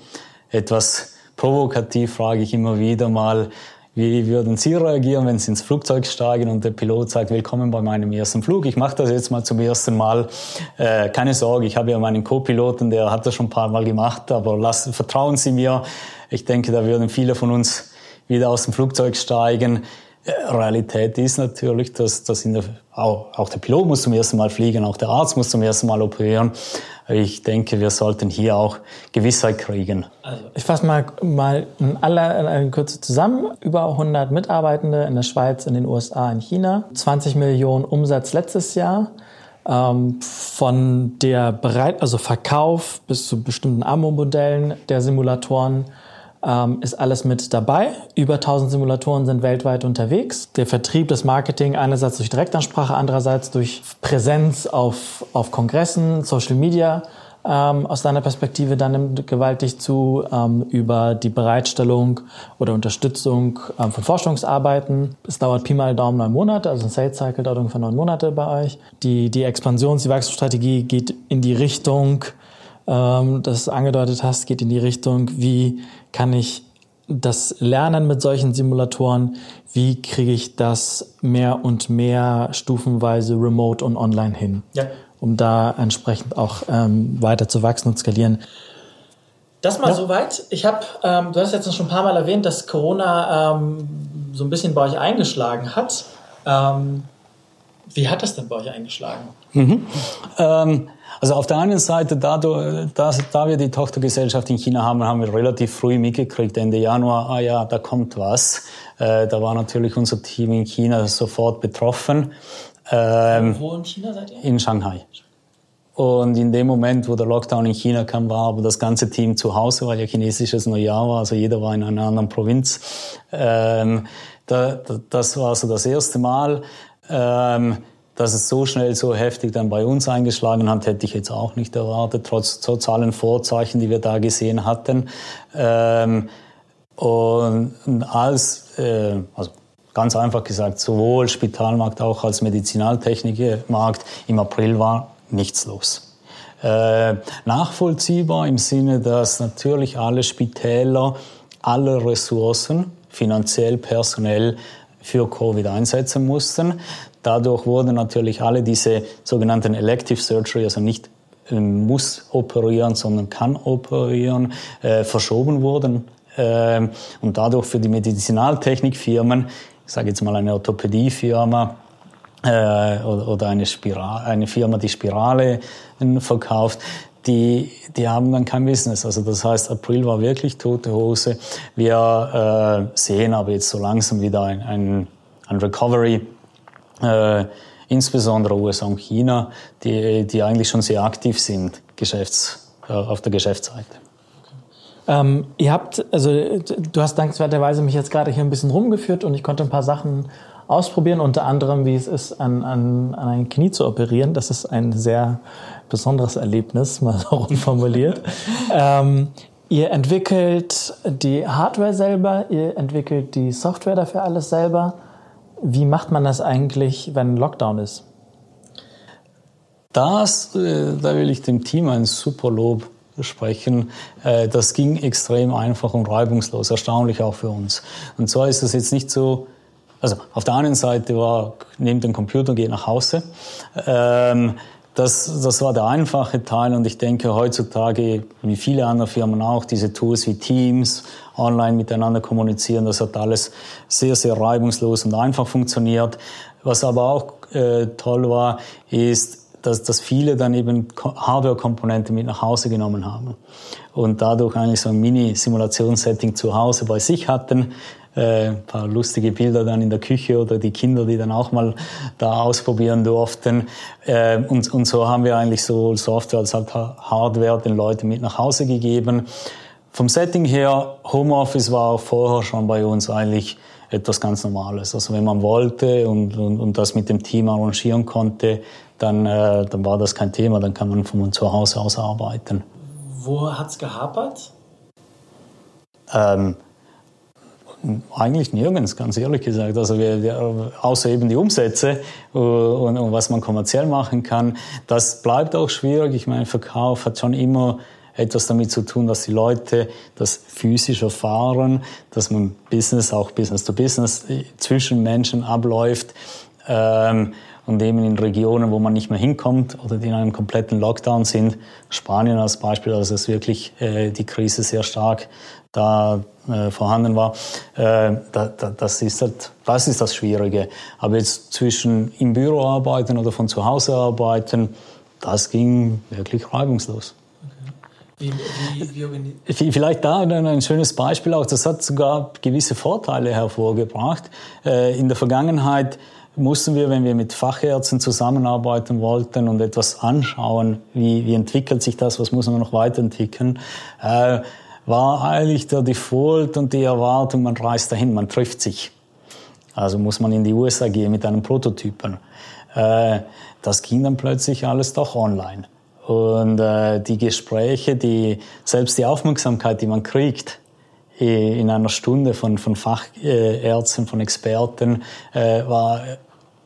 etwas provokativ frage ich immer wieder mal, wie würden Sie reagieren, wenn Sie ins Flugzeug steigen und der Pilot sagt, willkommen bei meinem ersten Flug. Ich mache das jetzt mal zum ersten Mal. Äh, keine Sorge, ich habe ja meinen Co-Piloten, der hat das schon ein paar Mal gemacht, aber lassen, vertrauen Sie mir. Ich denke, da würden viele von uns wieder aus dem Flugzeug steigen. Realität ist natürlich, dass, dass in der, auch, der Pilot muss zum ersten Mal fliegen, auch der Arzt muss zum ersten Mal operieren. Ich denke, wir sollten hier auch Gewissheit kriegen. Also ich fasse mal, mal in Kürze zusammen. Über 100 Mitarbeitende in der Schweiz, in den USA, in China. 20 Millionen Umsatz letztes Jahr. Ähm, von der Bereit, also Verkauf bis zu bestimmten Amo-Modellen der Simulatoren ähm, ist alles mit dabei. Über 1000 Simulatoren sind weltweit unterwegs. Der Vertrieb, das Marketing einerseits durch Direktansprache, andererseits durch Präsenz auf, auf Kongressen, Social Media ähm, aus deiner Perspektive dann nimmt gewaltig zu ähm, über die Bereitstellung oder Unterstützung ähm, von Forschungsarbeiten. Es dauert Pi mal Daumen neun Monate, also ein Sales Cycle dauert ungefähr neun Monate bei euch. Die, die Expansions-, die Wachstumsstrategie geht in die Richtung, ähm, das angedeutet hast, geht in die Richtung, wie kann ich das Lernen mit solchen Simulatoren, wie kriege ich das mehr und mehr stufenweise remote und online hin, ja. um da entsprechend auch ähm, weiter zu wachsen und skalieren. Das mal ja. soweit. Ich habe, ähm, du hast jetzt schon ein paar Mal erwähnt, dass Corona ähm, so ein bisschen bei euch eingeschlagen hat. Ähm, wie hat das denn bei euch eingeschlagen? Mhm. Also auf der einen Seite, da, da, da wir die Tochtergesellschaft in China haben, haben wir relativ früh mitgekriegt, Ende Januar, ah ja, da kommt was. Äh, da war natürlich unser Team in China sofort betroffen. Ähm, Wo in China seid ihr? In Shanghai. Und in dem Moment, wo der Lockdown in China kam, war aber das ganze Team zu Hause, weil ja chinesisches Neujahr war, also jeder war in einer anderen Provinz. Ähm, da, da, das war so das erste Mal. Ähm, dass es so schnell, so heftig dann bei uns eingeschlagen hat, hätte ich jetzt auch nicht erwartet, trotz, allen Vorzeichen, die wir da gesehen hatten. Ähm, und als, äh, also ganz einfach gesagt, sowohl Spitalmarkt auch als Medizinaltechnikmarkt im April war nichts los. Äh, nachvollziehbar im Sinne, dass natürlich alle Spitäler alle Ressourcen, finanziell, personell, für Covid einsetzen mussten. Dadurch wurden natürlich alle diese sogenannten Elective Surgery, also nicht ähm, muss operieren, sondern kann operieren, äh, verschoben wurden. Äh, und dadurch für die Medizinaltechnikfirmen, ich sage jetzt mal eine Orthopädiefirma, äh, oder, oder eine, Spiral, eine Firma, die Spirale verkauft, die, die haben dann kein Business. Also das heißt, April war wirklich tote Hose. Wir äh, sehen aber jetzt so langsam wieder ein, ein ein Recovery. Äh, insbesondere USA und China, die, die eigentlich schon sehr aktiv sind Geschäfts, äh, auf der Geschäftsseite. Ähm, ihr habt, also du hast dankenswerterweise mich jetzt gerade hier ein bisschen rumgeführt und ich konnte ein paar Sachen ausprobieren, unter anderem, wie es ist, an, an, an ein Knie zu operieren. Das ist ein sehr besonderes Erlebnis, mal so rumformuliert. ähm, ihr entwickelt die Hardware selber, ihr entwickelt die Software dafür alles selber. Wie macht man das eigentlich, wenn Lockdown ist? Das, äh, da will ich dem Team ein super Lob sprechen. Äh, das ging extrem einfach und reibungslos, erstaunlich auch für uns. Und zwar ist es jetzt nicht so, also auf der einen Seite war, nehmt den Computer, geht nach Hause. Ähm, das, das war der einfache Teil und ich denke heutzutage, wie viele andere Firmen auch, diese Tools wie Teams, online miteinander kommunizieren, das hat alles sehr, sehr reibungslos und einfach funktioniert. Was aber auch äh, toll war, ist, dass, dass viele dann eben Hardware-Komponente mit nach Hause genommen haben und dadurch eigentlich so ein Mini-Simulationssetting zu Hause bei sich hatten, äh, ein paar lustige Bilder dann in der Küche oder die Kinder, die dann auch mal da ausprobieren durften. Äh, und, und so haben wir eigentlich so Software als halt Hardware den Leuten mit nach Hause gegeben. Vom Setting her, Homeoffice war auch vorher schon bei uns eigentlich etwas ganz Normales. Also wenn man wollte und, und, und das mit dem Team arrangieren konnte, dann, äh, dann war das kein Thema, dann kann man von zu Hause aus arbeiten. Wo hat es gehapert? Ähm, eigentlich nirgends, ganz ehrlich gesagt. Also wir, wir, außer eben die Umsätze und, und, was man kommerziell machen kann. Das bleibt auch schwierig. Ich meine, Verkauf hat schon immer etwas damit zu tun, dass die Leute das physisch erfahren, dass man Business, auch Business to Business zwischen Menschen abläuft. Ähm, und eben in Regionen, wo man nicht mehr hinkommt oder die in einem kompletten Lockdown sind, Spanien als Beispiel, also es wirklich äh, die Krise sehr stark da äh, vorhanden war, äh, da, da, das, ist halt, das ist das Schwierige. Aber jetzt zwischen im Büro arbeiten oder von zu Hause arbeiten, das ging wirklich reibungslos. Wie, wie, wie Vielleicht da ein schönes Beispiel auch, das hat sogar gewisse Vorteile hervorgebracht. Äh, in der Vergangenheit mussten wir, wenn wir mit Fachärzten zusammenarbeiten wollten und etwas anschauen, wie, wie entwickelt sich das, was muss man noch weiterentwickeln, äh, war eigentlich der Default und die Erwartung, man reist dahin, man trifft sich. Also muss man in die USA gehen mit einem Prototypen. Äh, das ging dann plötzlich alles doch online. Und äh, die Gespräche, die, selbst die Aufmerksamkeit, die man kriegt, in einer Stunde von, von Fachärzten, von Experten, äh, war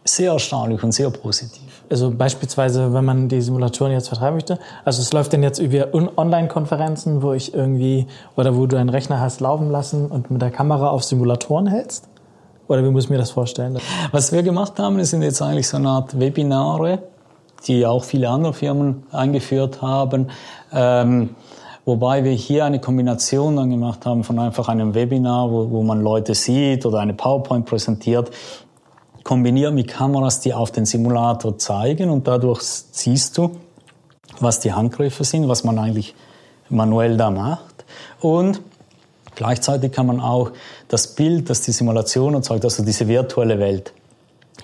sehr erstaunlich und sehr positiv. Also beispielsweise, wenn man die Simulatoren jetzt vertreiben möchte, also es läuft denn jetzt über Online-Konferenzen, wo ich irgendwie, oder wo du einen Rechner hast laufen lassen und mit der Kamera auf Simulatoren hältst? Oder wie muss ich mir das vorstellen? Was wir gemacht haben, das sind jetzt eigentlich so eine Art Webinare, die auch viele andere Firmen eingeführt haben. Ähm, Wobei wir hier eine Kombination dann gemacht haben von einfach einem Webinar, wo, wo man Leute sieht oder eine PowerPoint präsentiert, kombiniert mit Kameras, die auf den Simulator zeigen und dadurch siehst du, was die Handgriffe sind, was man eigentlich manuell da macht. Und gleichzeitig kann man auch das Bild, das die Simulation erzeugt, also diese virtuelle Welt,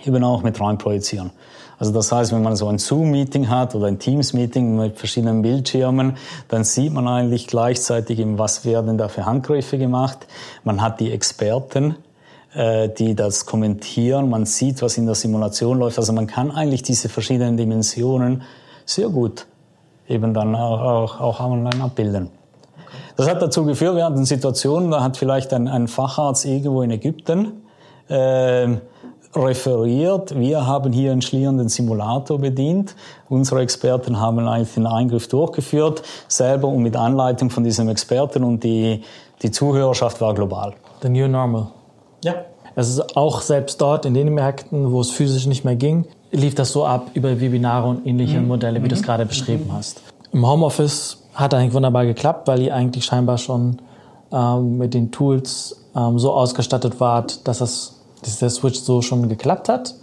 eben auch mit rein projizieren. Also das heißt, wenn man so ein Zoom-Meeting hat oder ein Teams-Meeting mit verschiedenen Bildschirmen, dann sieht man eigentlich gleichzeitig, eben, was werden da für Handgriffe gemacht. Man hat die Experten, äh, die das kommentieren. Man sieht, was in der Simulation läuft. Also man kann eigentlich diese verschiedenen Dimensionen sehr gut eben dann auch, auch, auch online abbilden. Das hat dazu geführt, wir hatten Situationen, da hat vielleicht ein, ein Facharzt irgendwo in Ägypten äh, referiert. Wir haben hier einen schlierenden Simulator bedient. Unsere Experten haben eigentlich den Eingriff durchgeführt, selber und mit Anleitung von diesem Experten und die, die Zuhörerschaft war global. The new normal. Ja. Es ist auch selbst dort in den Märkten, wo es physisch nicht mehr ging, lief das so ab über Webinare und ähnliche mhm. Modelle, wie mhm. du es gerade beschrieben mhm. hast. Im Homeoffice hat eigentlich wunderbar geklappt, weil ihr eigentlich scheinbar schon ähm, mit den Tools ähm, so ausgestattet wart, dass das dass der Switch so schon geklappt hat.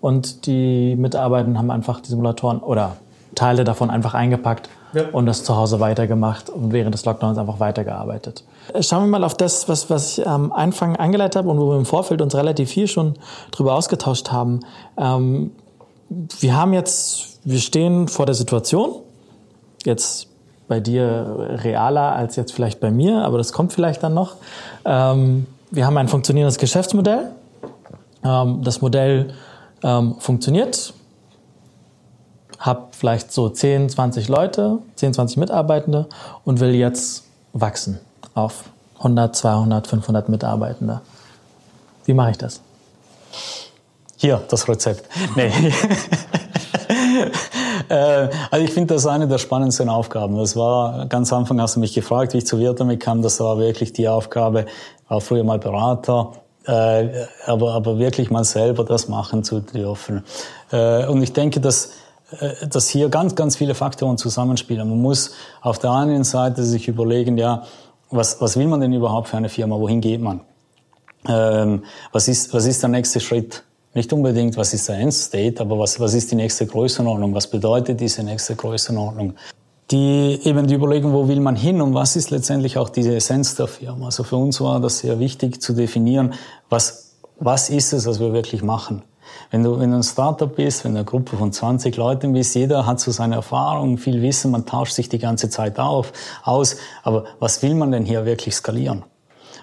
Und die Mitarbeiter haben einfach die Simulatoren oder Teile davon einfach eingepackt ja. und das zu Hause weitergemacht und während des Lockdowns einfach weitergearbeitet. Schauen wir mal auf das, was, was ich am Anfang angeleitet habe und wo wir im Vorfeld uns relativ viel schon drüber ausgetauscht haben. Ähm, wir haben jetzt, wir stehen vor der Situation, jetzt bei dir realer als jetzt vielleicht bei mir, aber das kommt vielleicht dann noch. Ähm, wir haben ein funktionierendes Geschäftsmodell. Ähm, das Modell ähm, funktioniert. Hab vielleicht so 10, 20 Leute, 10, 20 Mitarbeitende und will jetzt wachsen auf 100, 200, 500 Mitarbeitende. Wie mache ich das? Hier, das Rezept. Nee. Äh, also ich finde das eine der spannendsten Aufgaben. Das war ganz am Anfang, hast du mich gefragt, wie ich zu Wirtamik kam, das war wirklich die Aufgabe, war früher mal Berater, äh, aber, aber wirklich mal selber das machen zu dürfen. Äh, und ich denke, dass dass hier ganz, ganz viele Faktoren zusammenspielen. Man muss auf der einen Seite sich überlegen, ja, was, was will man denn überhaupt für eine Firma? Wohin geht man? Ähm, was, ist, was ist der nächste Schritt? Nicht unbedingt, was ist der Endstate, aber was, was ist die nächste Größenordnung? Was bedeutet diese nächste Größenordnung? Die eben die Überlegung, wo will man hin und was ist letztendlich auch diese Essenz der Firma. Also für uns war das sehr wichtig zu definieren, was, was ist es, was wir wirklich machen. Wenn du, wenn du ein Startup bist, wenn du eine Gruppe von 20 Leuten bist, jeder hat so seine Erfahrungen, viel Wissen, man tauscht sich die ganze Zeit auf, aus. Aber was will man denn hier wirklich skalieren?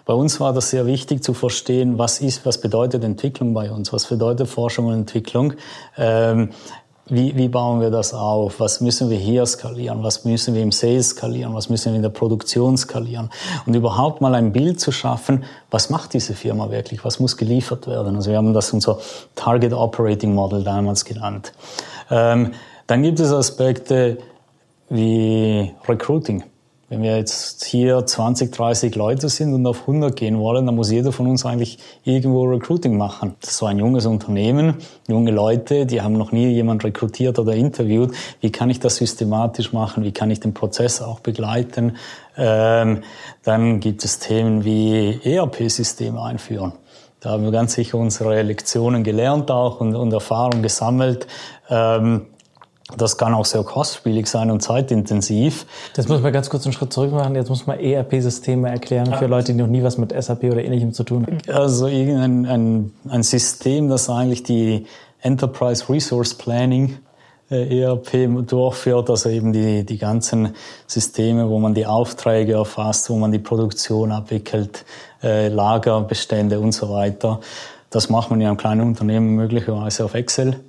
Bei uns war das sehr wichtig zu verstehen, was ist, was bedeutet Entwicklung bei uns, was bedeutet Forschung und Entwicklung. Ähm, wie, wie bauen wir das auf? Was müssen wir hier skalieren? Was müssen wir im Sales skalieren? Was müssen wir in der Produktion skalieren? Und überhaupt mal ein Bild zu schaffen, was macht diese Firma wirklich? Was muss geliefert werden? Also wir haben das unser Target Operating Model damals genannt. Ähm, dann gibt es Aspekte wie Recruiting. Wenn wir jetzt hier 20, 30 Leute sind und auf 100 gehen wollen, dann muss jeder von uns eigentlich irgendwo Recruiting machen. Das ist so ein junges Unternehmen, junge Leute, die haben noch nie jemand rekrutiert oder interviewt. Wie kann ich das systematisch machen? Wie kann ich den Prozess auch begleiten? Ähm, dann gibt es Themen wie ERP-Systeme einführen. Da haben wir ganz sicher unsere Lektionen gelernt auch und, und Erfahrung gesammelt. Ähm, das kann auch sehr kostspielig sein und zeitintensiv. Das muss man ganz kurz einen Schritt zurück machen. Jetzt muss man ERP-Systeme erklären für Leute, die noch nie was mit SAP oder ähnlichem zu tun haben. Also irgendein ein, ein System, das eigentlich die Enterprise Resource Planning äh, ERP durchführt, also eben die, die ganzen Systeme, wo man die Aufträge erfasst, wo man die Produktion abwickelt, äh, Lagerbestände und so weiter. Das macht man in einem kleinen Unternehmen möglicherweise auf Excel.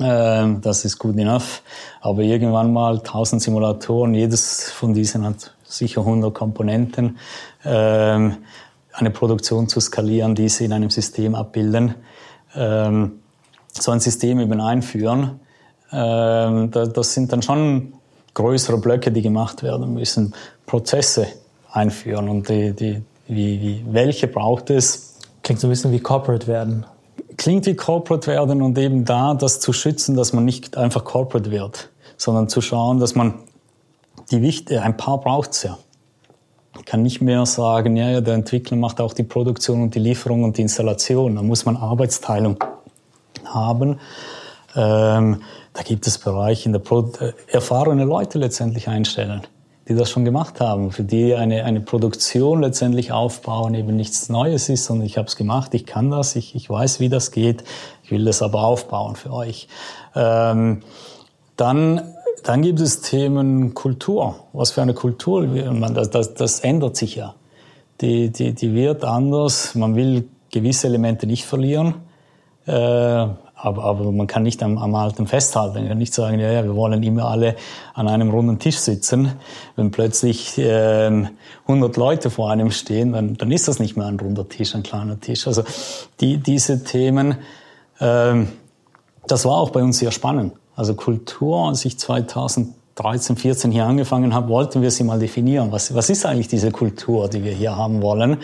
Ähm, das ist good enough. Aber irgendwann mal 1000 Simulatoren, jedes von diesen hat sicher 100 Komponenten. Ähm, eine Produktion zu skalieren, diese in einem System abbilden. Ähm, so ein System eben einführen. das sind dann schon größere Blöcke, die gemacht werden müssen. Prozesse einführen und die, die, wie, wie, welche braucht es? Klingt so ein bisschen wie Corporate werden klingt wie Corporate werden und eben da das zu schützen, dass man nicht einfach Corporate wird, sondern zu schauen, dass man die Wichte, ein paar braucht's ja. Ich kann nicht mehr sagen, ja, ja, der Entwickler macht auch die Produktion und die Lieferung und die Installation. Da muss man Arbeitsteilung haben. Ähm, da gibt es Bereiche in der Pro äh, erfahrene Leute letztendlich einstellen die das schon gemacht haben, für die eine, eine Produktion letztendlich aufbauen eben nichts Neues ist und ich habe es gemacht, ich kann das, ich, ich weiß, wie das geht, ich will das aber aufbauen für euch. Ähm, dann, dann gibt es Themen Kultur. Was für eine Kultur? Man, das, das, das ändert sich ja. Die, die, die wird anders. Man will gewisse Elemente nicht verlieren. Äh, aber, aber man kann nicht am, am Alten festhalten. Man kann nicht sagen, ja, ja, wir wollen immer alle an einem runden Tisch sitzen. Wenn plötzlich äh, 100 Leute vor einem stehen, dann, dann ist das nicht mehr ein runder Tisch, ein kleiner Tisch. Also die, diese Themen, äh, das war auch bei uns sehr spannend. Also Kultur, als ich 2013, 14 hier angefangen habe, wollten wir sie mal definieren. Was, was ist eigentlich diese Kultur, die wir hier haben wollen?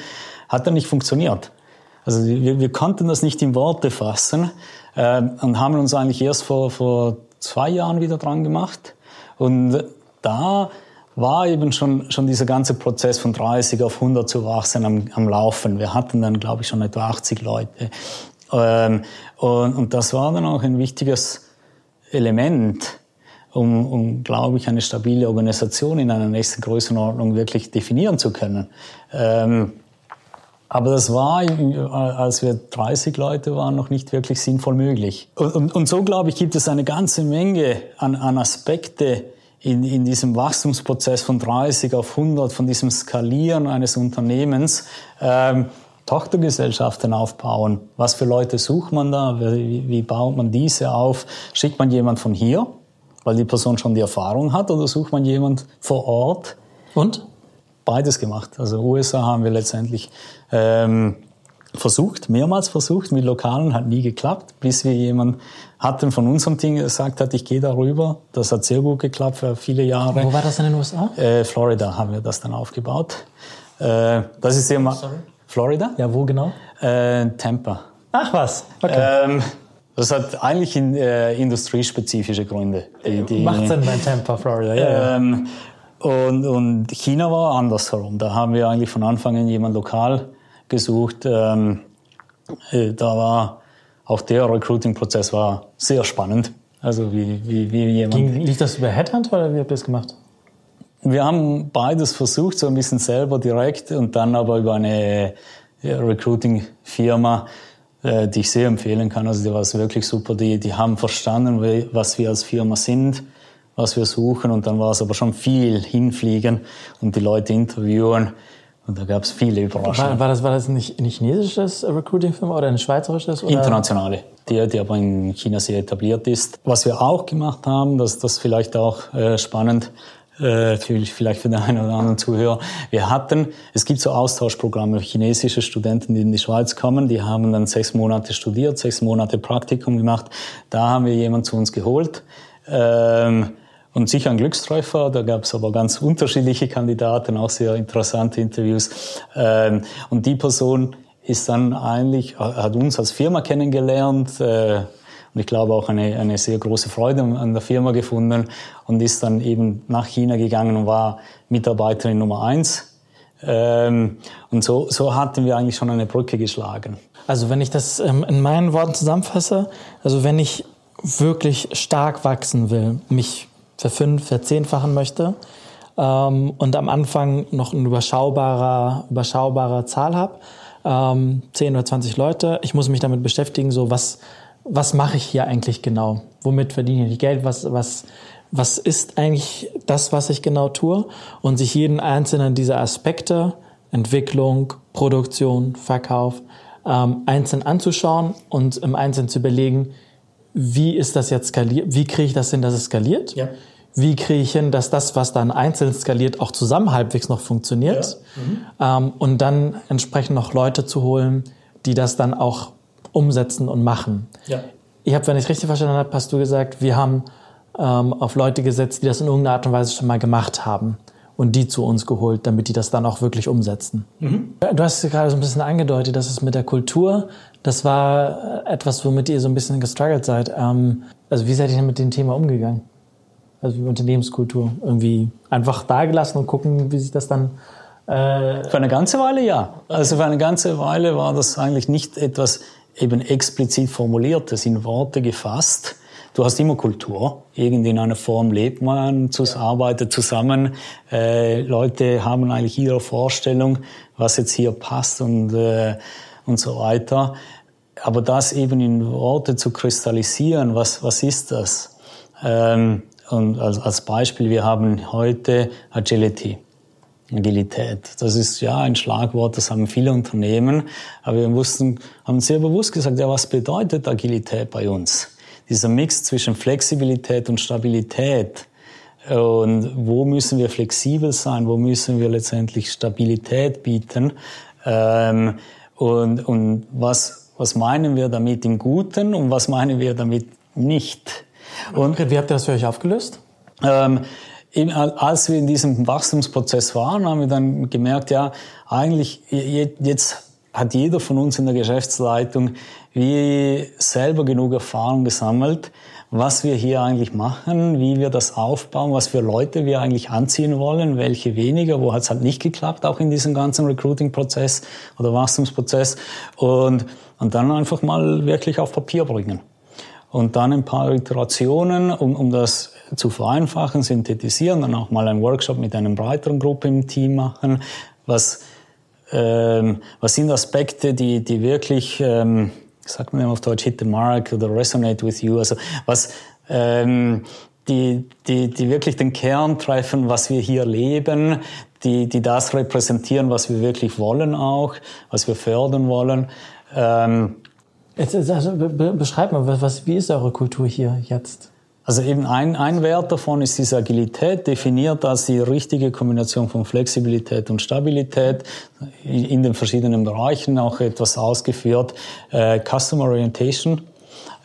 Hat dann nicht funktioniert. Also wir, wir konnten das nicht in Worte fassen und haben uns eigentlich erst vor, vor zwei Jahren wieder dran gemacht. Und da war eben schon, schon dieser ganze Prozess von 30 auf 100 zu wachsen am, am Laufen. Wir hatten dann, glaube ich, schon etwa 80 Leute. Ähm, und, und das war dann auch ein wichtiges Element, um, um glaube ich, eine stabile Organisation in einer nächsten Größenordnung wirklich definieren zu können. Ähm, aber das war, als wir 30 Leute waren, noch nicht wirklich sinnvoll möglich. Und, und, und so, glaube ich, gibt es eine ganze Menge an, an Aspekte in, in diesem Wachstumsprozess von 30 auf 100, von diesem Skalieren eines Unternehmens. Ähm, Tochtergesellschaften aufbauen. Was für Leute sucht man da? Wie, wie baut man diese auf? Schickt man jemand von hier, weil die Person schon die Erfahrung hat, oder sucht man jemand vor Ort? Und? Beides gemacht. Also USA haben wir letztendlich ähm, versucht, mehrmals versucht, mit Lokalen, hat nie geklappt, bis wir jemanden hatten von unserem Team gesagt hat, ich gehe darüber. Das hat sehr gut geklappt für viele Jahre. Wo war das in den USA? Äh, Florida haben wir das dann aufgebaut. Äh, das ist immer? Florida. Ja, wo genau? Äh, Tampa. Ach was. Okay. Ähm, das hat eigentlich in, äh, industriespezifische Gründe. Die, die, Macht Sinn bei Tampa, Florida. Ja, ähm, und, und China war andersherum. Da haben wir eigentlich von Anfang an jemand lokal gesucht. Ähm, äh, da war auch der Recruiting-Prozess war sehr spannend. Also wie, wie, wie jemand. Ging, lief das über Headhunt oder wie habt ihr das gemacht? Wir haben beides versucht, so ein bisschen selber direkt und dann aber über eine Recruiting-Firma, äh, die ich sehr empfehlen kann. Also die war wirklich super. Die, die haben verstanden, was wir als Firma sind was wir suchen. Und dann war es aber schon viel hinfliegen und die Leute interviewen. Und da gab es viele Überraschungen. War, war, das, war das nicht ein chinesisches Recruiting-Firma oder ein schweizerisches? Oder? Internationale, die, die aber in China sehr etabliert ist. Was wir auch gemacht haben, das, das vielleicht auch äh, spannend, äh, vielleicht für den einen oder anderen Zuhörer. Wir hatten, es gibt so Austauschprogramme, chinesische Studenten, die in die Schweiz kommen, die haben dann sechs Monate studiert, sechs Monate Praktikum gemacht. Da haben wir jemanden zu uns geholt. Ähm, und sicher ein Glückstreffer. Da gab es aber ganz unterschiedliche Kandidaten, auch sehr interessante Interviews. Ähm, und die Person ist dann eigentlich, hat uns als Firma kennengelernt äh, und ich glaube auch eine, eine sehr große Freude an der Firma gefunden und ist dann eben nach China gegangen und war Mitarbeiterin Nummer eins. Ähm, und so, so hatten wir eigentlich schon eine Brücke geschlagen. Also wenn ich das ähm, in meinen Worten zusammenfasse, also wenn ich wirklich stark wachsen will, mich verfünf, verzehnfachen möchte ähm, und am Anfang noch eine überschaubarer, überschaubare Zahl habe, ähm, 10 oder 20 Leute, ich muss mich damit beschäftigen, so was, was mache ich hier eigentlich genau? Womit verdiene ich Geld? Was, was, was ist eigentlich das, was ich genau tue? Und sich jeden einzelnen dieser Aspekte, Entwicklung, Produktion, Verkauf, ähm, einzeln anzuschauen und im Einzelnen zu überlegen, wie ist das jetzt skaliert? Wie kriege ich das hin, dass es skaliert? Ja. Wie kriege ich hin, dass das, was dann einzeln skaliert, auch zusammen halbwegs noch funktioniert? Ja. Mhm. Ähm, und dann entsprechend noch Leute zu holen, die das dann auch umsetzen und machen. Ja. Ich habe, wenn ich es richtig verstanden habe, hast du gesagt, wir haben ähm, auf Leute gesetzt, die das in irgendeiner Art und Weise schon mal gemacht haben und die zu uns geholt, damit die das dann auch wirklich umsetzen. Mhm. Du hast gerade so ein bisschen angedeutet, dass es mit der Kultur das war äh, etwas, womit ihr so ein bisschen gestruggelt seid. Ähm, also wie seid ihr denn mit dem Thema umgegangen? Also Unternehmenskultur. Irgendwie einfach dagelassen und gucken, wie sich das dann... Äh für eine ganze Weile ja. Also für eine ganze Weile war das eigentlich nicht etwas eben explizit formuliertes, in Worte gefasst. Du hast immer Kultur. Irgendwie in einer Form lebt man, arbeitet zusammen. Äh, Leute haben eigentlich ihre Vorstellung, was jetzt hier passt und... Äh, und so weiter. Aber das eben in Worte zu kristallisieren, was, was ist das? Ähm, und als, als Beispiel, wir haben heute Agility. Agilität. Das ist ja ein Schlagwort, das haben viele Unternehmen, aber wir wussten, haben sehr bewusst gesagt, ja, was bedeutet Agilität bei uns? Dieser Mix zwischen Flexibilität und Stabilität. Und wo müssen wir flexibel sein? Wo müssen wir letztendlich Stabilität bieten? Ähm, und, und was, was meinen wir damit im Guten und was meinen wir damit nicht? Und wie habt ihr das für euch aufgelöst? Ähm, als wir in diesem Wachstumsprozess waren, haben wir dann gemerkt, ja, eigentlich jetzt hat jeder von uns in der Geschäftsleitung wie selber genug Erfahrung gesammelt, was wir hier eigentlich machen, wie wir das aufbauen, was für Leute wir eigentlich anziehen wollen, welche weniger, wo hat es halt nicht geklappt, auch in diesem ganzen Recruiting-Prozess oder Wachstumsprozess und, und dann einfach mal wirklich auf Papier bringen. und dann ein paar Iterationen, um, um das zu vereinfachen, synthetisieren, dann auch mal einen Workshop mit einer breiteren Gruppe im Team machen. Was, ähm, was sind Aspekte, die, die wirklich, ähm, sagt man auf Deutsch, hit the mark oder resonate with you, also was, ähm, die, die, die wirklich den Kern treffen, was wir hier leben, die, die das repräsentieren, was wir wirklich wollen auch, was wir fördern wollen. Ähm, Jetzt, also, be beschreib mal, was, wie ist eure Kultur hier jetzt? Also eben ein, ein Wert davon ist diese Agilität, definiert als die richtige Kombination von Flexibilität und Stabilität in den verschiedenen Bereichen, auch etwas ausgeführt, äh, Customer Orientation.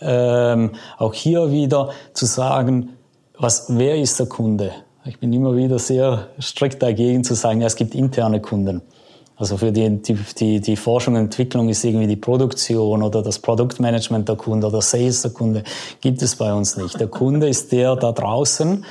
Ähm, auch hier wieder zu sagen, was, wer ist der Kunde? Ich bin immer wieder sehr strikt dagegen zu sagen, ja, es gibt interne Kunden. Also für die, die, die Forschung und Entwicklung ist irgendwie die Produktion oder das Produktmanagement der Kunde oder Sales der Kunde, gibt es bei uns nicht. Der Kunde ist der da draußen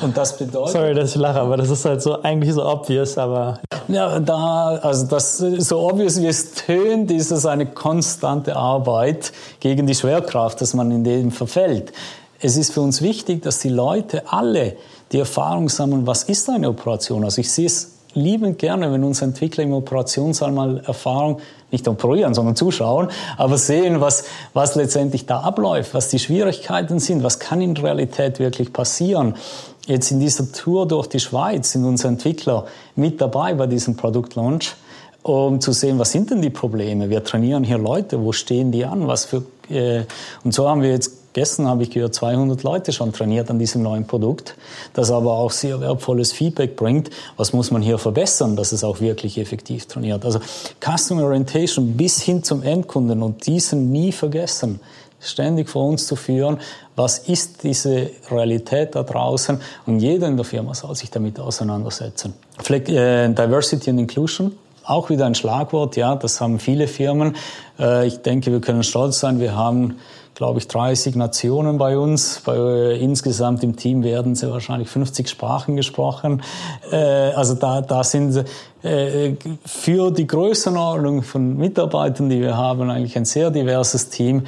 und das bedeutet... Sorry, dass ich lache, aber das ist halt so eigentlich so obvious, aber... Ja, da, also das so obvious wie es tönt, ist es eine konstante Arbeit gegen die Schwerkraft, dass man in dem verfällt. Es ist für uns wichtig, dass die Leute alle die Erfahrung sammeln, was ist eine Operation. Also ich sehe es liebend gerne, wenn unsere Entwickler im Operationssaal mal Erfahrung nicht operieren, sondern zuschauen, aber sehen, was, was letztendlich da abläuft, was die Schwierigkeiten sind, was kann in Realität wirklich passieren. Jetzt in dieser Tour durch die Schweiz sind unsere Entwickler mit dabei bei diesem Produktlaunch, um zu sehen, was sind denn die Probleme. Wir trainieren hier Leute, wo stehen die an, was für, äh, und so haben wir jetzt Gestern habe ich gehört, 200 Leute schon trainiert an diesem neuen Produkt, das aber auch sehr wertvolles Feedback bringt. Was muss man hier verbessern, dass es auch wirklich effektiv trainiert? Also Customer Orientation bis hin zum Endkunden und diesen nie vergessen ständig vor uns zu führen, was ist diese Realität da draußen und jeder in der Firma soll sich damit auseinandersetzen. Äh, Diversity and Inclusion, auch wieder ein Schlagwort, ja, das haben viele Firmen. Äh, ich denke, wir können stolz sein, wir haben glaube ich, 30 Nationen bei uns. Bei, äh, insgesamt im Team werden sie wahrscheinlich 50 Sprachen gesprochen. Äh, also da, da sind äh, für die Größenordnung von Mitarbeitern, die wir haben, eigentlich ein sehr diverses Team.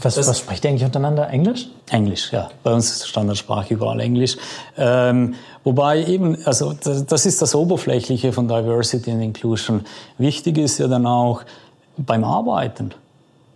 Was, das, was spricht ihr eigentlich untereinander? Englisch? Englisch, ja. Bei uns ist Standardsprache überall Englisch. Ähm, wobei eben, also das, das ist das Oberflächliche von Diversity and Inclusion. Wichtig ist ja dann auch beim Arbeiten.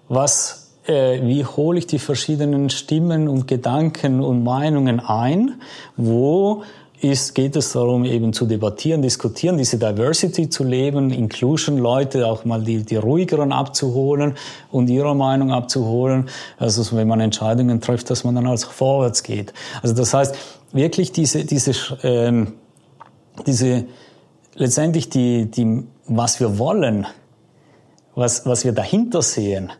Was äh, wie hole ich die verschiedenen Stimmen und Gedanken und Meinungen ein, wo ist, geht es darum, eben zu debattieren, diskutieren, diese Diversity zu leben, Inclusion, Leute auch mal die, die ruhigeren abzuholen und ihre Meinung abzuholen. Also wenn man Entscheidungen trifft, dass man dann also vorwärts geht. Also das heißt, wirklich diese, diese, ähm, diese letztendlich die, die, was wir wollen, was, was wir dahinter sehen,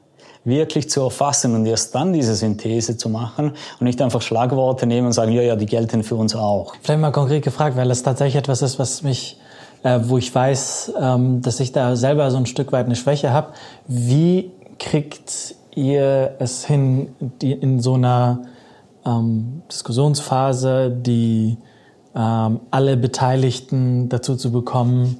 wirklich zu erfassen und erst dann diese Synthese zu machen und nicht einfach Schlagworte nehmen und sagen, ja, ja, die gelten für uns auch. Vielleicht mal konkret gefragt, weil das tatsächlich etwas ist, was mich, äh, wo ich weiß, ähm, dass ich da selber so ein Stück weit eine Schwäche habe. Wie kriegt ihr es hin, die in so einer ähm, Diskussionsphase, die ähm, alle Beteiligten dazu zu bekommen,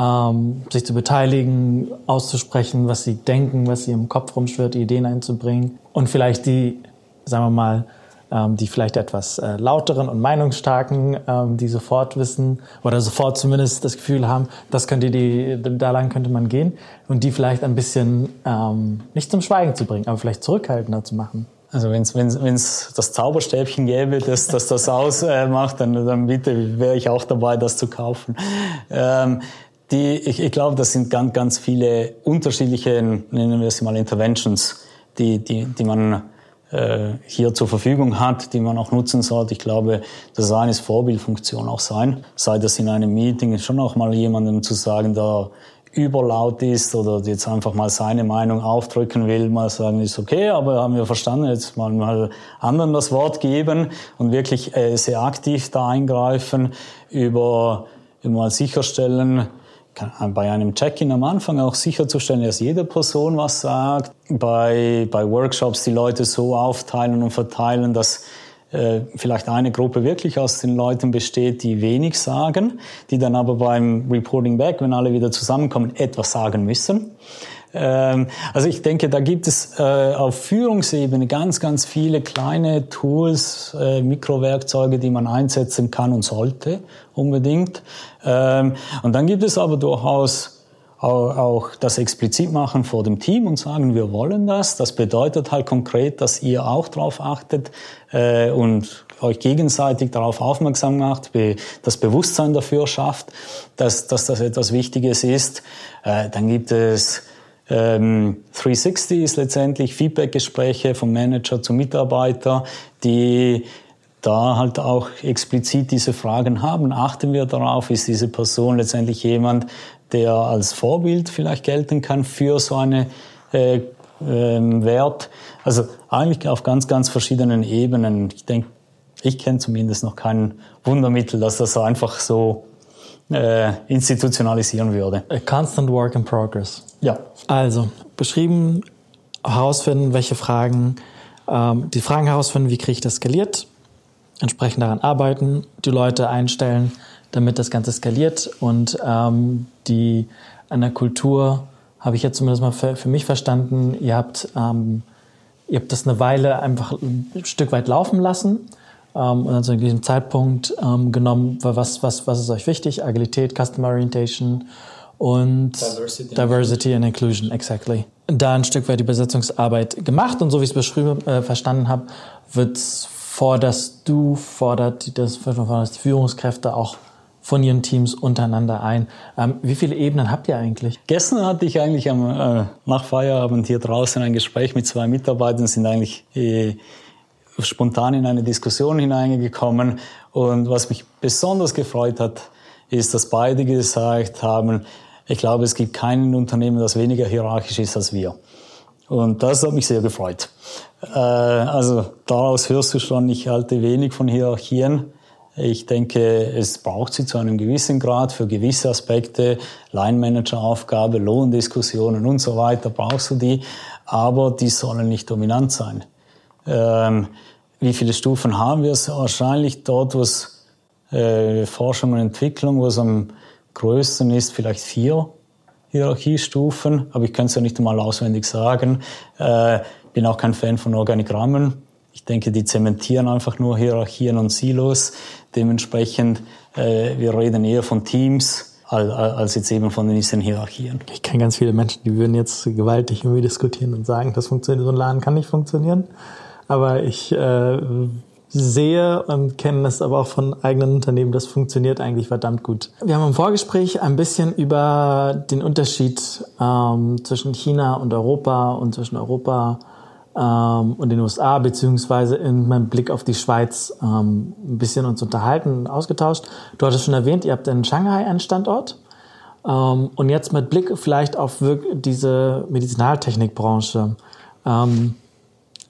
ähm, sich zu beteiligen, auszusprechen, was sie denken, was sie im Kopf rumschwirrt, Ideen einzubringen und vielleicht die, sagen wir mal, ähm, die vielleicht etwas äh, lauteren und meinungsstarken, ähm, die sofort wissen oder sofort zumindest das Gefühl haben, das könnte die, da lang könnte man gehen und die vielleicht ein bisschen ähm, nicht zum Schweigen zu bringen, aber vielleicht zurückhaltender zu machen. Also wenn es wenn's, wenn's das Zauberstäbchen gäbe, das das, das ausmacht, äh, dann, dann bitte wäre ich auch dabei, das zu kaufen. Ähm, die, ich, ich glaube, das sind ganz, ganz viele unterschiedliche, nennen wir es mal Interventions, die, die, die man äh, hier zur Verfügung hat, die man auch nutzen sollte. Ich glaube, das eine ist Vorbildfunktion auch sein. Sei das in einem Meeting schon auch mal jemandem zu sagen, der überlaut ist oder jetzt einfach mal seine Meinung aufdrücken will, mal sagen, ist okay, aber haben wir verstanden, jetzt mal, mal anderen das Wort geben und wirklich äh, sehr aktiv da eingreifen, über, über mal sicherstellen, bei einem Check-in am Anfang auch sicherzustellen, dass jede Person was sagt. Bei, bei Workshops die Leute so aufteilen und verteilen, dass äh, vielleicht eine Gruppe wirklich aus den Leuten besteht, die wenig sagen, die dann aber beim Reporting Back, wenn alle wieder zusammenkommen, etwas sagen müssen. Ähm, also ich denke, da gibt es äh, auf Führungsebene ganz, ganz viele kleine Tools, äh, Mikrowerkzeuge, die man einsetzen kann und sollte unbedingt. Ähm, und dann gibt es aber durchaus auch das explizit machen vor dem Team und sagen, wir wollen das. Das bedeutet halt konkret, dass ihr auch darauf achtet äh, und euch gegenseitig darauf aufmerksam macht, das Bewusstsein dafür schafft, dass, dass das etwas Wichtiges ist. Dann gibt es ähm, 360 ist letztendlich Feedbackgespräche vom Manager zum Mitarbeiter, die da halt auch explizit diese Fragen haben. Achten wir darauf, ist diese Person letztendlich jemand, der als Vorbild vielleicht gelten kann für so eine äh, äh, Wert. Also eigentlich auf ganz, ganz verschiedenen Ebenen. Ich denke, ich kenne zumindest noch kein Wundermittel, dass das einfach so äh, institutionalisieren würde. A constant work in progress. Ja. Also, beschrieben, herausfinden, welche Fragen, ähm, die Fragen herausfinden, wie kriege ich das skaliert, entsprechend daran arbeiten, die Leute einstellen, damit das Ganze skaliert und ähm, die an der Kultur habe ich jetzt zumindest mal für, für mich verstanden, ihr habt, ähm, ihr habt das eine Weile einfach ein Stück weit laufen lassen ähm, und dann zu diesem Zeitpunkt ähm, genommen, was, was, was ist euch wichtig? Agilität, Customer Orientation und Diversity, Diversity and Inclusion, exactly. Da ein Stück weit die Besetzungsarbeit gemacht und so wie ich es beschrieben, äh, verstanden habe, wird forderst du, fordert das, fordert die Führungskräfte auch von ihren Teams untereinander ein. Ähm, wie viele Ebenen habt ihr eigentlich? Gestern hatte ich eigentlich am, äh, nach Feierabend hier draußen ein Gespräch mit zwei Mitarbeitern, sind eigentlich äh, spontan in eine Diskussion hineingekommen. Und was mich besonders gefreut hat, ist, dass beide gesagt haben, ich glaube, es gibt kein Unternehmen, das weniger hierarchisch ist als wir. Und das hat mich sehr gefreut. Äh, also daraus hörst du schon, ich halte wenig von Hierarchien. Ich denke, es braucht sie zu einem gewissen Grad für gewisse Aspekte, Line-Manager-Aufgabe, Lohndiskussionen und so weiter, brauchst du die, aber die sollen nicht dominant sein. Ähm, wie viele Stufen haben wir? Wahrscheinlich dort, wo es äh, Forschung und Entwicklung, wo es am größten ist, vielleicht vier Hierarchiestufen, aber ich kann es ja nicht einmal auswendig sagen. Äh, bin auch kein Fan von Organigrammen. Ich denke, die zementieren einfach nur Hierarchien und Silos. Dementsprechend, äh, wir reden eher von Teams als, als jetzt eben von diesen Hierarchien. Ich kenne ganz viele Menschen, die würden jetzt gewaltig irgendwie diskutieren und sagen, das funktioniert, so ein Laden kann nicht funktionieren aber ich äh, sehe und kenne das aber auch von eigenen Unternehmen, das funktioniert eigentlich verdammt gut. Wir haben im Vorgespräch ein bisschen über den Unterschied ähm, zwischen China und Europa und zwischen Europa ähm, und den USA, beziehungsweise in meinem Blick auf die Schweiz ähm, ein bisschen uns unterhalten, ausgetauscht. Du hattest schon erwähnt, ihr habt in Shanghai einen Standort. Ähm, und jetzt mit Blick vielleicht auf diese Medizinaltechnikbranche. Ähm,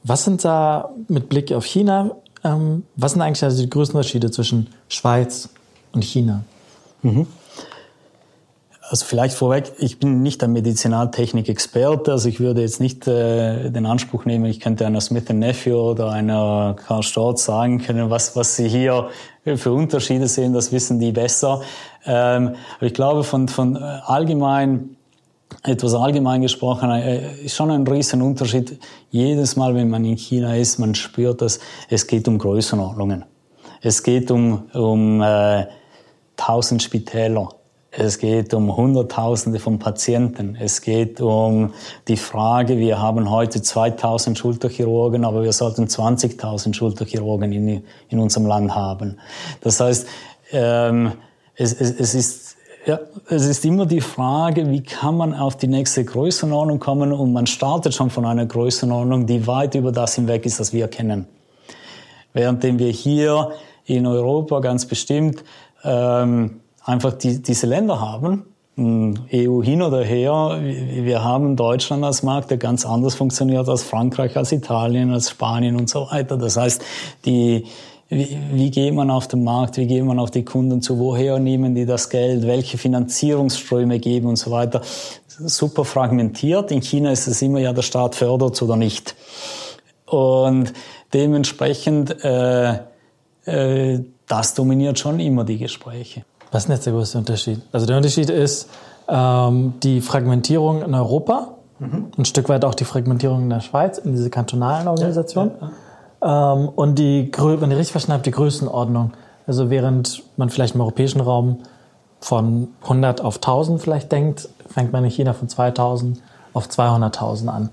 was sind da mit Blick auf China, ähm, was sind eigentlich also die größten Unterschiede zwischen Schweiz und China? Mhm. Also vielleicht vorweg, ich bin nicht ein Medizinaltechnik-Experte, also ich würde jetzt nicht äh, den Anspruch nehmen, ich könnte einer Smith Nephew oder einer Karl Storz sagen können, was, was sie hier für Unterschiede sehen, das wissen die besser. Ähm, aber ich glaube, von, von allgemein etwas allgemein gesprochen, äh, ist schon ein riesen Unterschied. Jedes Mal, wenn man in China ist, man spürt dass es geht um Größenordnungen. Es geht um, um äh, tausend Spitäler. Es geht um Hunderttausende von Patienten. Es geht um die Frage, wir haben heute 2000 Schulterchirurgen, aber wir sollten 20.000 Schulterchirurgen in, in unserem Land haben. Das heißt, ähm, es, es, es ist ja, es ist immer die Frage, wie kann man auf die nächste Größenordnung kommen und man startet schon von einer Größenordnung, die weit über das hinweg ist, was wir kennen. Währenddem wir hier in Europa ganz bestimmt ähm, einfach die, diese Länder haben, EU hin oder her, wir haben Deutschland als Markt, der ganz anders funktioniert als Frankreich, als Italien, als Spanien und so weiter. Das heißt, die, wie, wie geht man auf den Markt, wie geht man auf die Kunden zu, woher nehmen die das Geld, welche Finanzierungsströme geben und so weiter. Super fragmentiert. In China ist es immer ja, der Staat fördert oder nicht. Und dementsprechend, äh, äh, das dominiert schon immer die Gespräche. Was ist denn jetzt der größte Unterschied? Also der Unterschied ist ähm, die Fragmentierung in Europa Mhm. Ein Stück weit auch die Fragmentierung in der Schweiz, in diese kantonalen Organisationen. Ja, ja, ähm, und die, wenn ich richtig verstanden habe, die Größenordnung. Also während man vielleicht im europäischen Raum von 100 auf 1000 vielleicht denkt, fängt man in China von 2000 auf 200.000 an.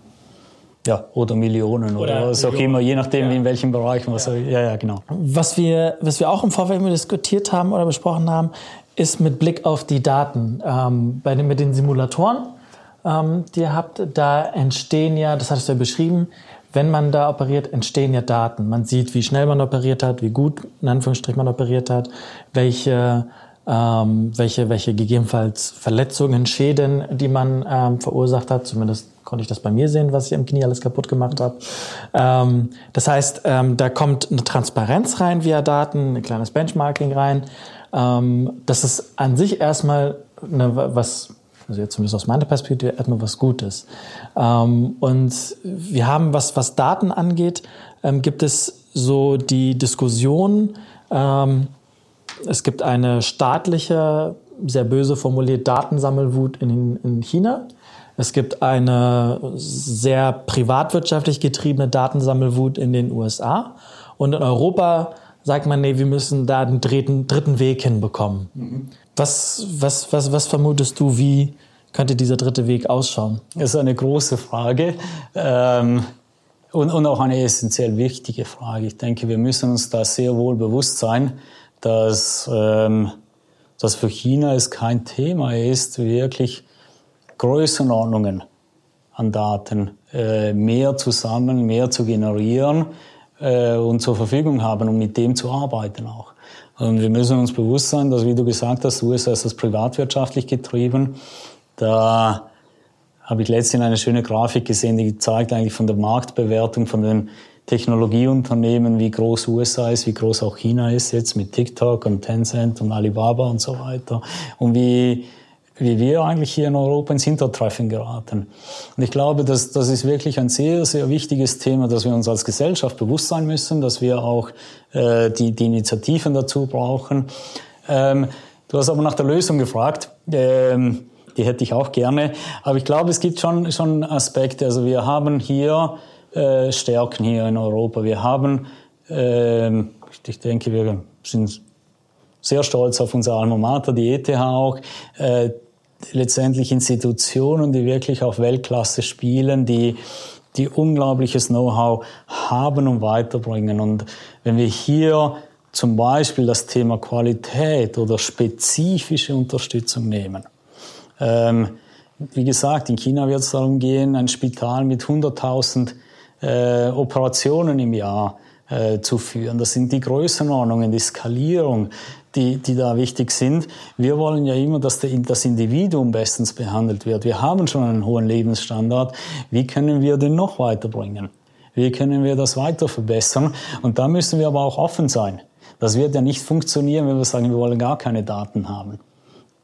Ja, oder Millionen oder, oder was auch immer, je nachdem, ja. in welchem Bereich man ja. ja, ja, genau. Was wir, was wir auch im Vorfeld immer diskutiert haben oder besprochen haben, ist mit Blick auf die Daten. Ähm, bei den, mit den Simulatoren, ähm, die ihr habt, da entstehen ja, das hattest du ja beschrieben, wenn man da operiert, entstehen ja Daten. Man sieht, wie schnell man operiert hat, wie gut, in Anführungsstrichen, man operiert hat, welche ähm, welche, welche gegebenenfalls Verletzungen, Schäden, die man ähm, verursacht hat. Zumindest konnte ich das bei mir sehen, was ich im Knie alles kaputt gemacht habe. Ähm, das heißt, ähm, da kommt eine Transparenz rein via Daten, ein kleines Benchmarking rein. Ähm, das ist an sich erstmal eine, was, also jetzt zumindest aus meiner Perspektive, erstmal was Gutes. Ähm, und wir haben, was, was Daten angeht, ähm, gibt es so die Diskussion, ähm, es gibt eine staatliche, sehr böse formuliert Datensammelwut in, in China. Es gibt eine sehr privatwirtschaftlich getriebene Datensammelwut in den USA. Und in Europa sagt man, nee, wir müssen da einen dritten, dritten Weg hinbekommen. Mhm. Was, was, was, was vermutest du, wie könnte dieser dritte Weg ausschauen? Das ist eine große Frage. Ähm und, und auch eine essentiell wichtige Frage. Ich denke, wir müssen uns da sehr wohl bewusst sein, dass, ähm, dass für China es kein Thema ist, wirklich Größenordnungen an Daten äh, mehr zu sammeln, mehr zu generieren äh, und zur Verfügung haben, um mit dem zu arbeiten auch. Und wir müssen uns bewusst sein, dass, wie du gesagt hast, USA ist das privatwirtschaftlich getrieben. Da habe ich letztens eine schöne Grafik gesehen, die zeigt eigentlich von der Marktbewertung von den Technologieunternehmen, wie groß USA ist, wie groß auch China ist jetzt mit TikTok und Tencent und Alibaba und so weiter. Und wie, wie wir eigentlich hier in Europa ins Hintertreffen geraten. Und ich glaube, dass das ist wirklich ein sehr, sehr wichtiges Thema, dass wir uns als Gesellschaft bewusst sein müssen, dass wir auch äh, die, die Initiativen dazu brauchen. Ähm, du hast aber nach der Lösung gefragt. Ähm, die hätte ich auch gerne. Aber ich glaube, es gibt schon, schon Aspekte. Also wir haben hier äh, Stärken hier in Europa. Wir haben, äh, ich denke, wir sind sehr stolz auf unser Alma Mater, die ETH auch, äh, letztendlich Institutionen, die wirklich auf Weltklasse spielen, die die unglaubliches Know-how haben und weiterbringen. Und wenn wir hier zum Beispiel das Thema Qualität oder spezifische Unterstützung nehmen, ähm, wie gesagt, in China wird es darum gehen, ein Spital mit 100.000 äh, Operationen im Jahr äh, zu führen. Das sind die Größenordnungen, die Skalierung, die, die da wichtig sind. Wir wollen ja immer, dass der, das Individuum bestens behandelt wird. Wir haben schon einen hohen Lebensstandard. Wie können wir den noch weiterbringen? Wie können wir das weiter verbessern? Und da müssen wir aber auch offen sein. Das wird ja nicht funktionieren, wenn wir sagen, wir wollen gar keine Daten haben.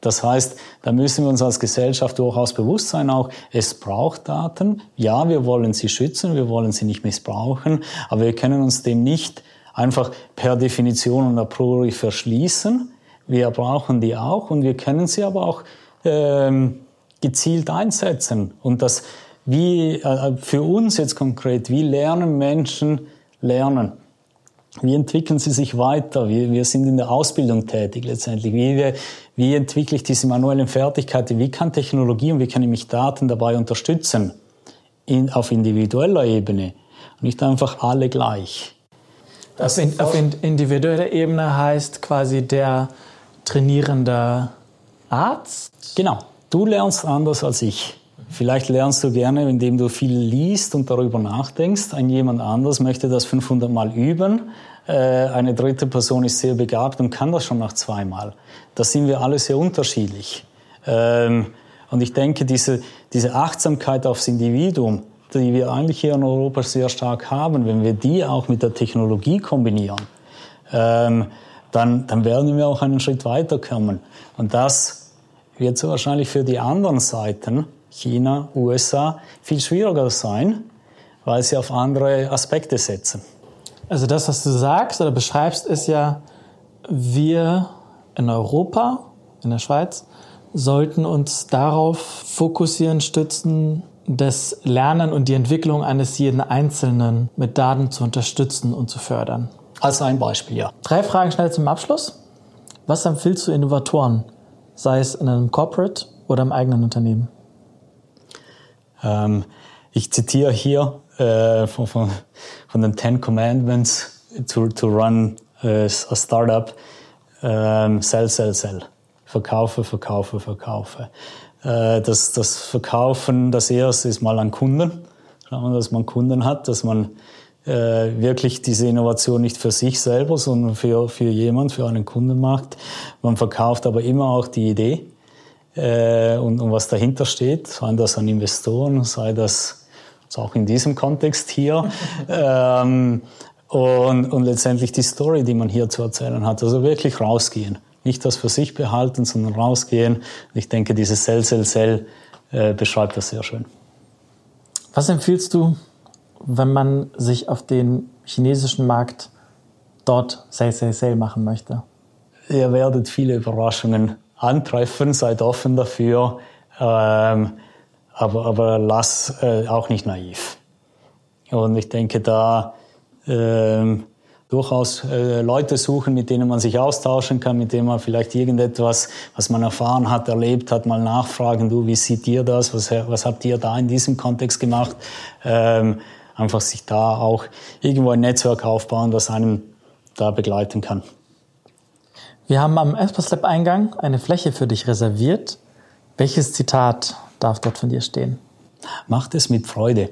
Das heißt, da müssen wir uns als Gesellschaft durchaus bewusst sein, auch es braucht Daten. Ja, wir wollen sie schützen, wir wollen sie nicht missbrauchen, aber wir können uns dem nicht einfach per Definition und a priori verschließen. Wir brauchen die auch und wir können sie aber auch ähm, gezielt einsetzen. Und das, wie äh, für uns jetzt konkret, wie lernen Menschen lernen? Wie entwickeln sie sich weiter? Wir, wir sind in der Ausbildung tätig letztendlich. Wie, wie entwickle ich diese manuellen Fertigkeiten? Wie kann Technologie und wie kann ich mich Daten dabei unterstützen? In, auf individueller Ebene. Nicht einfach alle gleich. Auf, in, auf individueller Ebene heißt quasi der trainierende Arzt? Genau. Du lernst anders als ich. Vielleicht lernst du gerne, indem du viel liest und darüber nachdenkst. Ein jemand anders möchte das 500 Mal üben. Äh, eine dritte Person ist sehr begabt und kann das schon nach zweimal. Da sind wir alle sehr unterschiedlich. Ähm, und ich denke, diese, diese Achtsamkeit aufs Individuum, die wir eigentlich hier in Europa sehr stark haben, wenn wir die auch mit der Technologie kombinieren, ähm, dann, dann werden wir auch einen Schritt weiterkommen. Und das wird so wahrscheinlich für die anderen Seiten China, USA viel schwieriger sein, weil sie auf andere Aspekte setzen. Also das, was du sagst oder beschreibst, ist ja, wir in Europa, in der Schweiz, sollten uns darauf fokussieren, stützen, das Lernen und die Entwicklung eines jeden Einzelnen mit Daten zu unterstützen und zu fördern. Als ein Beispiel, ja. Drei Fragen schnell zum Abschluss. Was empfiehlst du Innovatoren, sei es in einem Corporate oder im eigenen Unternehmen? Ähm, ich zitiere hier äh, von, von, von, den Ten Commandments to, to run äh, a startup. Ähm, sell, sell, sell. Verkaufe, verkaufe, verkaufe. Äh, das, das Verkaufen, das erste ist mal an Kunden. Dass man Kunden hat, dass man äh, wirklich diese Innovation nicht für sich selber, sondern für, für jemand, für einen Kunden macht. Man verkauft aber immer auch die Idee äh, und, und was dahinter steht, sei das an Investoren, sei das auch in diesem Kontext hier. ähm, und, und letztendlich die Story, die man hier zu erzählen hat. Also wirklich rausgehen. Nicht das für sich behalten, sondern rausgehen. Ich denke, dieses Sell, Sell, Sell äh, beschreibt das sehr schön. Was empfiehlst du wenn man sich auf den chinesischen Markt dort Sale, Sale, Sale machen möchte? Ihr werdet viele Überraschungen antreffen, seid offen dafür, ähm, aber, aber lass äh, auch nicht naiv. Und ich denke, da ähm, durchaus äh, Leute suchen, mit denen man sich austauschen kann, mit denen man vielleicht irgendetwas, was man erfahren hat, erlebt hat, mal nachfragen, du, wie seht ihr das, was, was habt ihr da in diesem Kontext gemacht? Ähm, einfach sich da auch irgendwo ein Netzwerk aufbauen, das einem da begleiten kann. Wir haben am Espas Lab Eingang eine Fläche für dich reserviert. Welches Zitat darf dort von dir stehen? Macht es mit Freude.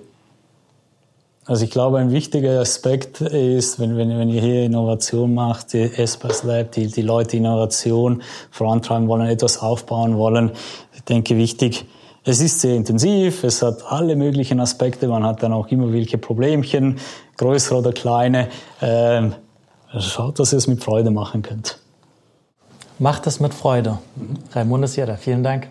Also ich glaube, ein wichtiger Aspekt ist, wenn, wenn, wenn ihr hier Innovation macht, die Espas Lab, die, die Leute Innovation vorantreiben wollen, etwas aufbauen wollen, ich denke wichtig, es ist sehr intensiv, es hat alle möglichen Aspekte, man hat dann auch immer welche Problemchen, größere oder kleine. Ähm, schaut, dass ihr es mit Freude machen könnt. Macht es mit Freude. Mhm. Raimundes Jeder, vielen Dank.